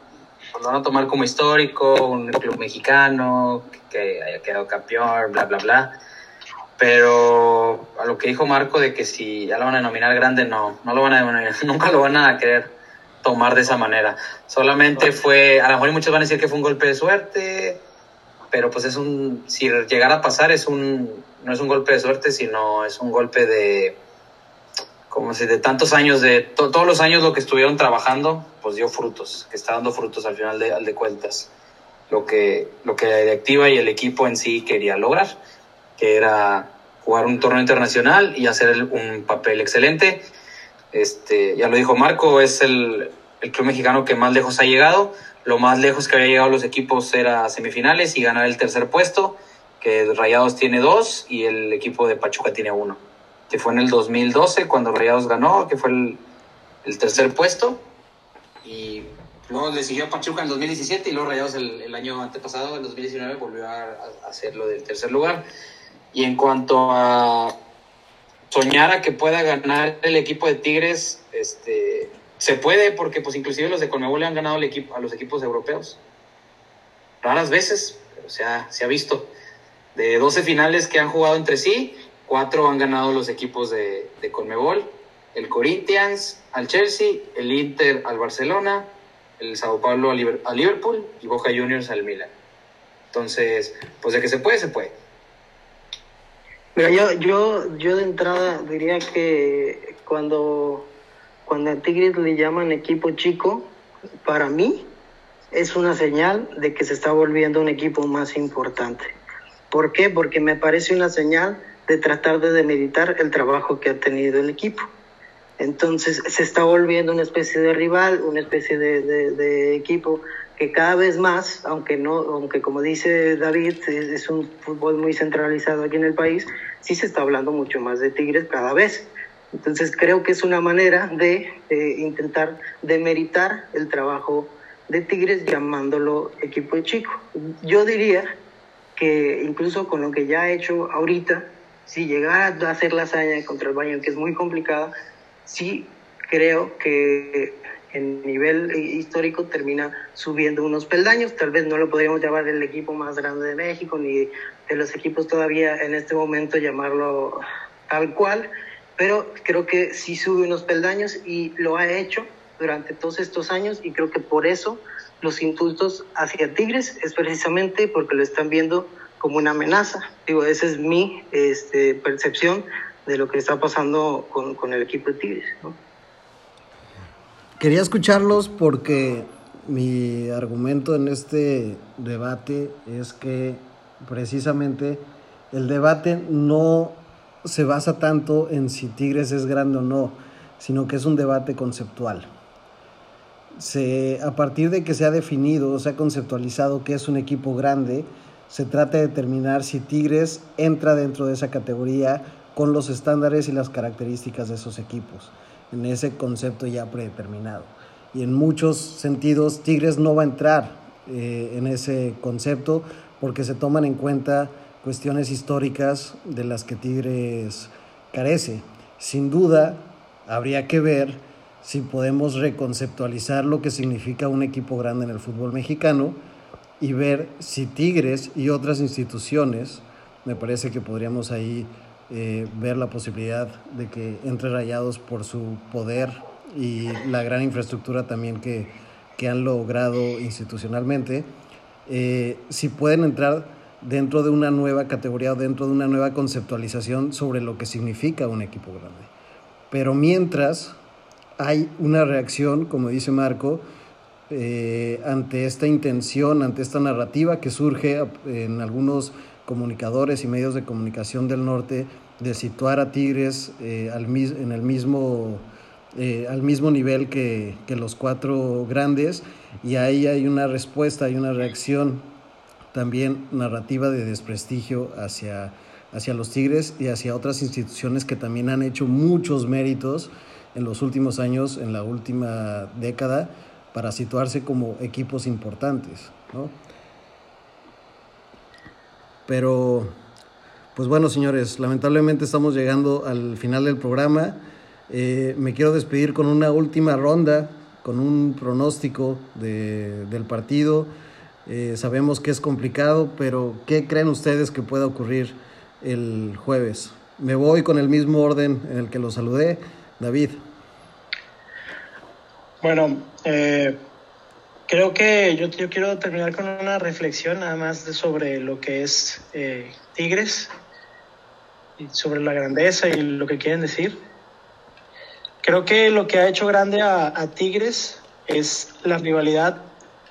Speaker 4: lo van a tomar como histórico, un club mexicano que haya quedado campeón, bla, bla, bla. Pero a lo que dijo Marco de que si ya lo van a denominar grande, no, no lo van a denominar, nunca lo van a querer tomar de esa manera. Solamente fue, a lo mejor muchos van a decir que fue un golpe de suerte, pero pues es un, si llegara a pasar, es un, no es un golpe de suerte, sino es un golpe de, como si de tantos años, de to, todos los años lo que estuvieron trabajando, pues dio frutos, que está dando frutos al final de, al de cuentas. Lo que, lo que la directiva y el equipo en sí quería lograr, que era jugar un torneo internacional y hacer un papel excelente. Este, ya lo dijo Marco, es el, el club mexicano que más lejos ha llegado. Lo más lejos que había llegado los equipos era semifinales y ganar el tercer puesto, que Rayados tiene dos y el equipo de Pachuca tiene uno que fue en el 2012 cuando Rayados ganó, que fue el, tercer puesto. Y luego le siguió Pachuca en el 2017 y luego Rayados el, el año antepasado, en 2019, volvió a, a hacer lo del tercer lugar. Y en cuanto a soñar a que pueda ganar el equipo de Tigres, este, se puede porque pues inclusive los de Conmebol le han ganado a los equipos europeos. Raras veces, pero se se ha visto. De 12 finales que han jugado entre sí, cuatro han ganado los equipos de, de Conmebol, el Corinthians al Chelsea, el Inter al Barcelona, el Sao Paulo al Liverpool y Boca Juniors al Milan. Entonces, pues de que se puede, se puede.
Speaker 3: Mira, yo, yo, yo de entrada diría que cuando, cuando a Tigres le llaman equipo chico, para mí es una señal de que se está volviendo un equipo más importante. ¿Por qué? Porque me parece una señal de tratar de demeritar el trabajo que ha tenido el equipo. Entonces se está volviendo una especie de rival, una especie de, equipo que cada vez más, aunque no, aunque como dice David, es, es, un fútbol muy centralizado aquí en el país, sí se está hablando mucho más de Tigres cada vez. Entonces creo que es una manera de eh, intentar demeritar el trabajo de Tigres llamándolo equipo de chico. Yo diría que incluso con lo que ya ha hecho ahorita, si llegara a hacer la hazaña contra el Bayern, que es muy complicada, sí creo que en nivel histórico termina subiendo unos peldaños. Tal vez no lo podríamos llamar el equipo más grande de México, ni de los equipos todavía en este momento llamarlo tal cual, pero creo que sí sube unos peldaños y lo ha hecho durante todos estos años y creo que por eso los indultos hacia Tigres es precisamente porque lo están viendo como una amenaza. Digo, esa es mi este, percepción de lo que está pasando con, con el equipo de Tigres.
Speaker 1: Quería escucharlos porque mi argumento en este debate es que precisamente el debate no se basa tanto en si Tigres es grande o no, sino que es un debate conceptual. Se, a partir de que se ha definido, se ha conceptualizado que es un equipo grande, se trata de determinar si Tigres entra dentro de esa categoría con los estándares y las características de esos equipos, en ese concepto ya predeterminado. Y en muchos sentidos Tigres no va a entrar eh, en ese concepto porque se toman en cuenta cuestiones históricas de las que Tigres carece. Sin duda, habría que ver si podemos reconceptualizar lo que significa un equipo grande en el fútbol mexicano y ver si Tigres y otras instituciones, me parece que podríamos ahí eh, ver la posibilidad de que entre Rayados por su poder y la gran infraestructura también que, que han logrado institucionalmente, eh, si pueden entrar dentro de una nueva categoría o dentro de una nueva conceptualización sobre lo que significa un equipo grande. Pero mientras hay una reacción, como dice Marco, eh, ante esta intención, ante esta narrativa que surge en algunos comunicadores y medios de comunicación del norte de situar a Tigres eh, al, en el mismo, eh, al mismo nivel que, que los cuatro grandes y ahí hay una respuesta, hay una reacción también narrativa de desprestigio hacia, hacia los Tigres y hacia otras instituciones que también han hecho muchos méritos en los últimos años, en la última década, para situarse como equipos importantes. ¿no? Pero, pues bueno, señores, lamentablemente estamos llegando al final del programa. Eh, me quiero despedir con una última ronda, con un pronóstico de, del partido. Eh, sabemos que es complicado, pero ¿qué creen ustedes que pueda ocurrir el jueves? Me voy con el mismo orden en el que lo saludé. David.
Speaker 2: Bueno, eh, creo que yo, yo, quiero terminar con una reflexión nada más sobre lo que es eh, Tigres, y sobre la grandeza y lo que quieren decir. Creo que lo que ha hecho grande a, a Tigres es la rivalidad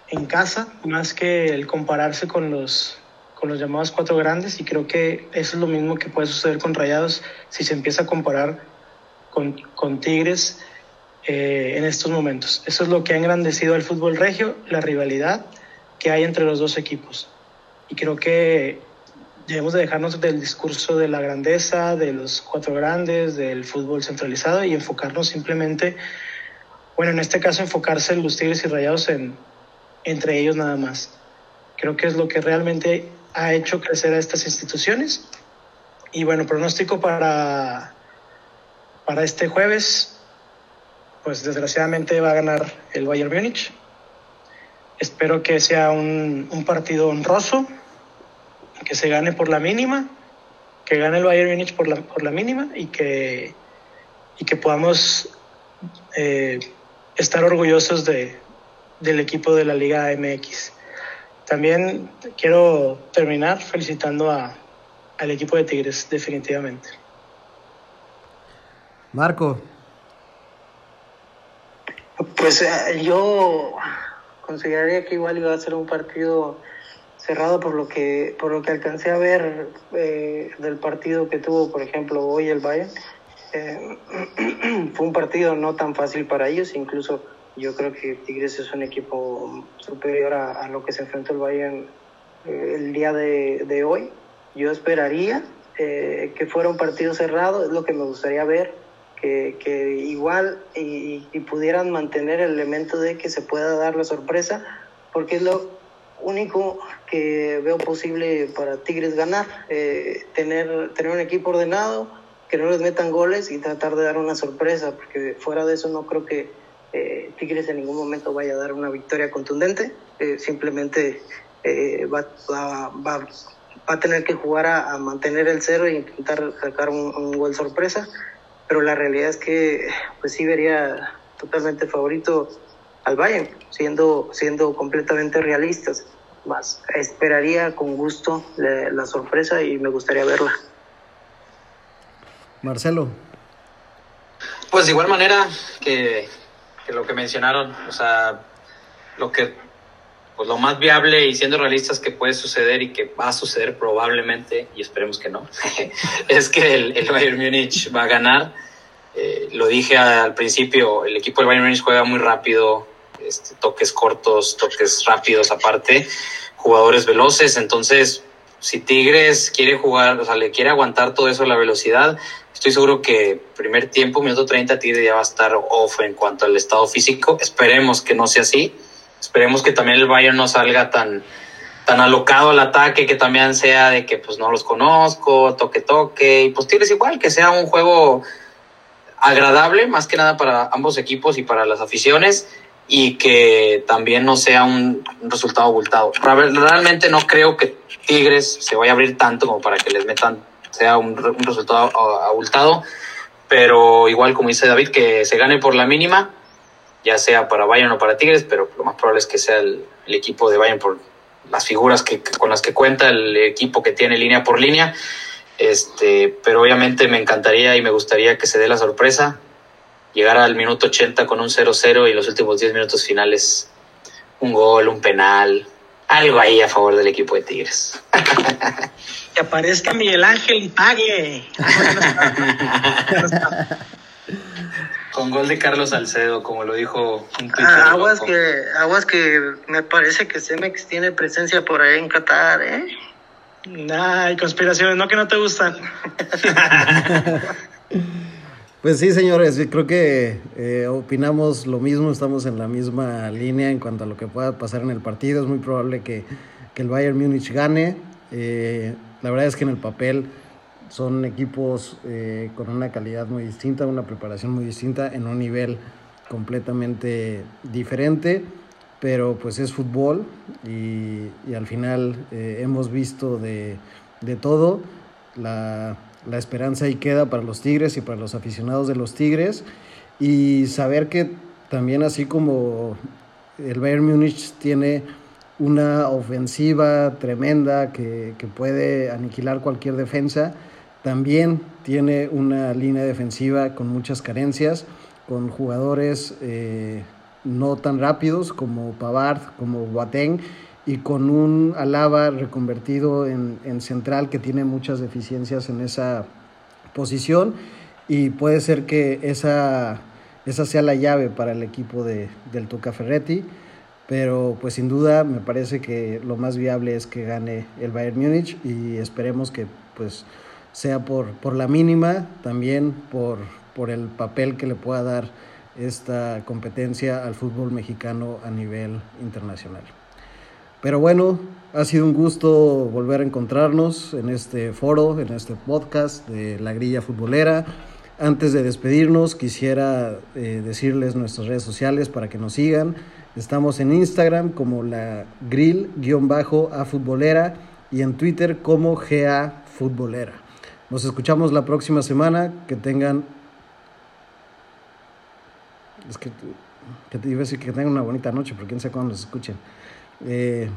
Speaker 2: en casa, más que el compararse con los, con los llamados cuatro grandes, y creo que eso es lo mismo que puede suceder con Rayados si se empieza a comparar con, con Tigres eh, en estos momentos. Eso es lo que ha engrandecido al fútbol regio, la rivalidad que hay entre los dos equipos. Y creo que debemos de dejarnos del discurso de la grandeza, de los cuatro grandes, del fútbol centralizado y enfocarnos simplemente, bueno, en este caso enfocarse en los Tigres y Rayados en, entre ellos nada más. Creo que es lo que realmente ha hecho crecer a estas instituciones. Y bueno, pronóstico para, para este jueves, pues desgraciadamente va a ganar el Bayern Múnich. Espero que sea un, un, partido honroso, que se gane por la mínima, que gane el Bayern Múnich por la, por la mínima y que, y que podamos eh, estar orgullosos de, del equipo de la Liga MX. También quiero terminar felicitando a, al equipo de Tigres, definitivamente.
Speaker 1: Marco,
Speaker 3: pues eh, yo consideraría que igual iba a ser un partido cerrado por lo que por lo que alcancé a ver eh, del partido que tuvo por ejemplo hoy el Bayern. Eh, fue un partido no tan fácil para ellos incluso yo creo que Tigres es un equipo superior a, lo que se enfrentó el Bayern eh, el día de, de, hoy. Yo esperaría que fuera un partido cerrado es lo que me gustaría ver que, que igual y, pudieran mantener el elemento de que se pueda dar la sorpresa, porque es lo único que veo posible para Tigres ganar, eh, tener, tener un equipo ordenado, que no les metan goles y tratar de dar una sorpresa, porque fuera de eso no creo que eh, Tigres en ningún momento vaya a dar una victoria contundente, eh, simplemente va, va, va, va, a tener que jugar a, mantener el cero e intentar sacar un gol sorpresa pero la realidad es que pues sí vería totalmente favorito al Bayern, siendo, siendo completamente realistas. Más esperaría con gusto la, la sorpresa y me gustaría verla.
Speaker 1: Marcelo.
Speaker 4: Pues de igual manera que, que lo que mencionaron, o sea, lo que pues lo más viable y siendo realistas que puede suceder y que va a suceder probablemente, y esperemos que no, es que el, el, Bayern Múnich va a ganar. Eh, lo dije al principio, el equipo del Bayern Múnich juega muy rápido, este, toques cortos, toques rápidos aparte, jugadores veloces, entonces si Tigres quiere jugar, o sea, le quiere aguantar todo eso, la velocidad, estoy seguro que primer tiempo, minuto 30, Tigres ya va a estar off en cuanto al estado físico. Esperemos que no sea así. Esperemos que también el Bayern no salga tan, tan alocado al ataque que también sea de que pues no los conozco, toque toque, y pues tienes igual, que sea un juego agradable, más que nada para ambos equipos y para las aficiones, y que también no sea un, resultado abultado. Realmente no creo que Tigres se vaya a abrir tanto como para que les metan, sea un, un resultado abultado, pero igual como dice David, que se gane por la mínima, ya sea para Bayern o para Tigres, pero lo más probable es que sea el, el equipo de Bayern por las figuras que, con las que cuenta el equipo que tiene línea por línea. Este, pero obviamente me encantaría y me gustaría que se dé la sorpresa, llegar al minuto 80 con un 0-0 y los últimos 10 minutos finales un gol, un penal, algo ahí a favor del equipo de Tigres.
Speaker 2: Que aparezca Miguel Ángel y pague.
Speaker 4: Con gol de Carlos Salcedo, como lo dijo un
Speaker 3: ah, aguas que Aguas que me parece que Cemex tiene presencia por ahí en Qatar, ¿eh?
Speaker 2: Ay, conspiraciones, no que no te gustan.
Speaker 1: pues sí, señores, creo que eh, opinamos lo mismo, estamos en la misma línea en cuanto a lo que pueda pasar en el partido. Es muy probable que, que el Bayern Múnich gane. Eh, la verdad es que en el papel son equipos eh, con una calidad muy distinta, una preparación muy distinta, en un nivel completamente diferente, pero pues es fútbol y, al final eh, hemos visto de, todo. La, la, esperanza ahí queda para los Tigres y para los aficionados de los Tigres y saber que también así como el Bayern Múnich tiene una ofensiva tremenda que, que puede aniquilar cualquier defensa, también tiene una línea defensiva con muchas carencias, con jugadores eh, no tan rápidos como Pavard, como Boateng, y con un Alaba reconvertido en, central que tiene muchas deficiencias en esa posición y puede ser que esa, esa sea la llave para el equipo de, del Tuca Ferretti, pero pues sin duda me parece que lo más viable es que gane el Bayern Múnich y esperemos que pues sea por, por la mínima, también por, por el papel que le pueda dar esta competencia al fútbol mexicano a nivel internacional. Pero bueno, ha sido un gusto volver a encontrarnos en este foro, en este podcast de La Grilla Futbolera. Antes de despedirnos, quisiera eh, decirles nuestras redes sociales para que nos sigan. Estamos en Instagram como la grill-a futbolera y en Twitter como GA Futbolera. Nos escuchamos la próxima semana. Que tengan. Es que, que te iba a decir que tengan una bonita noche, pero quién sabe cuándo nos escuchen. Eh...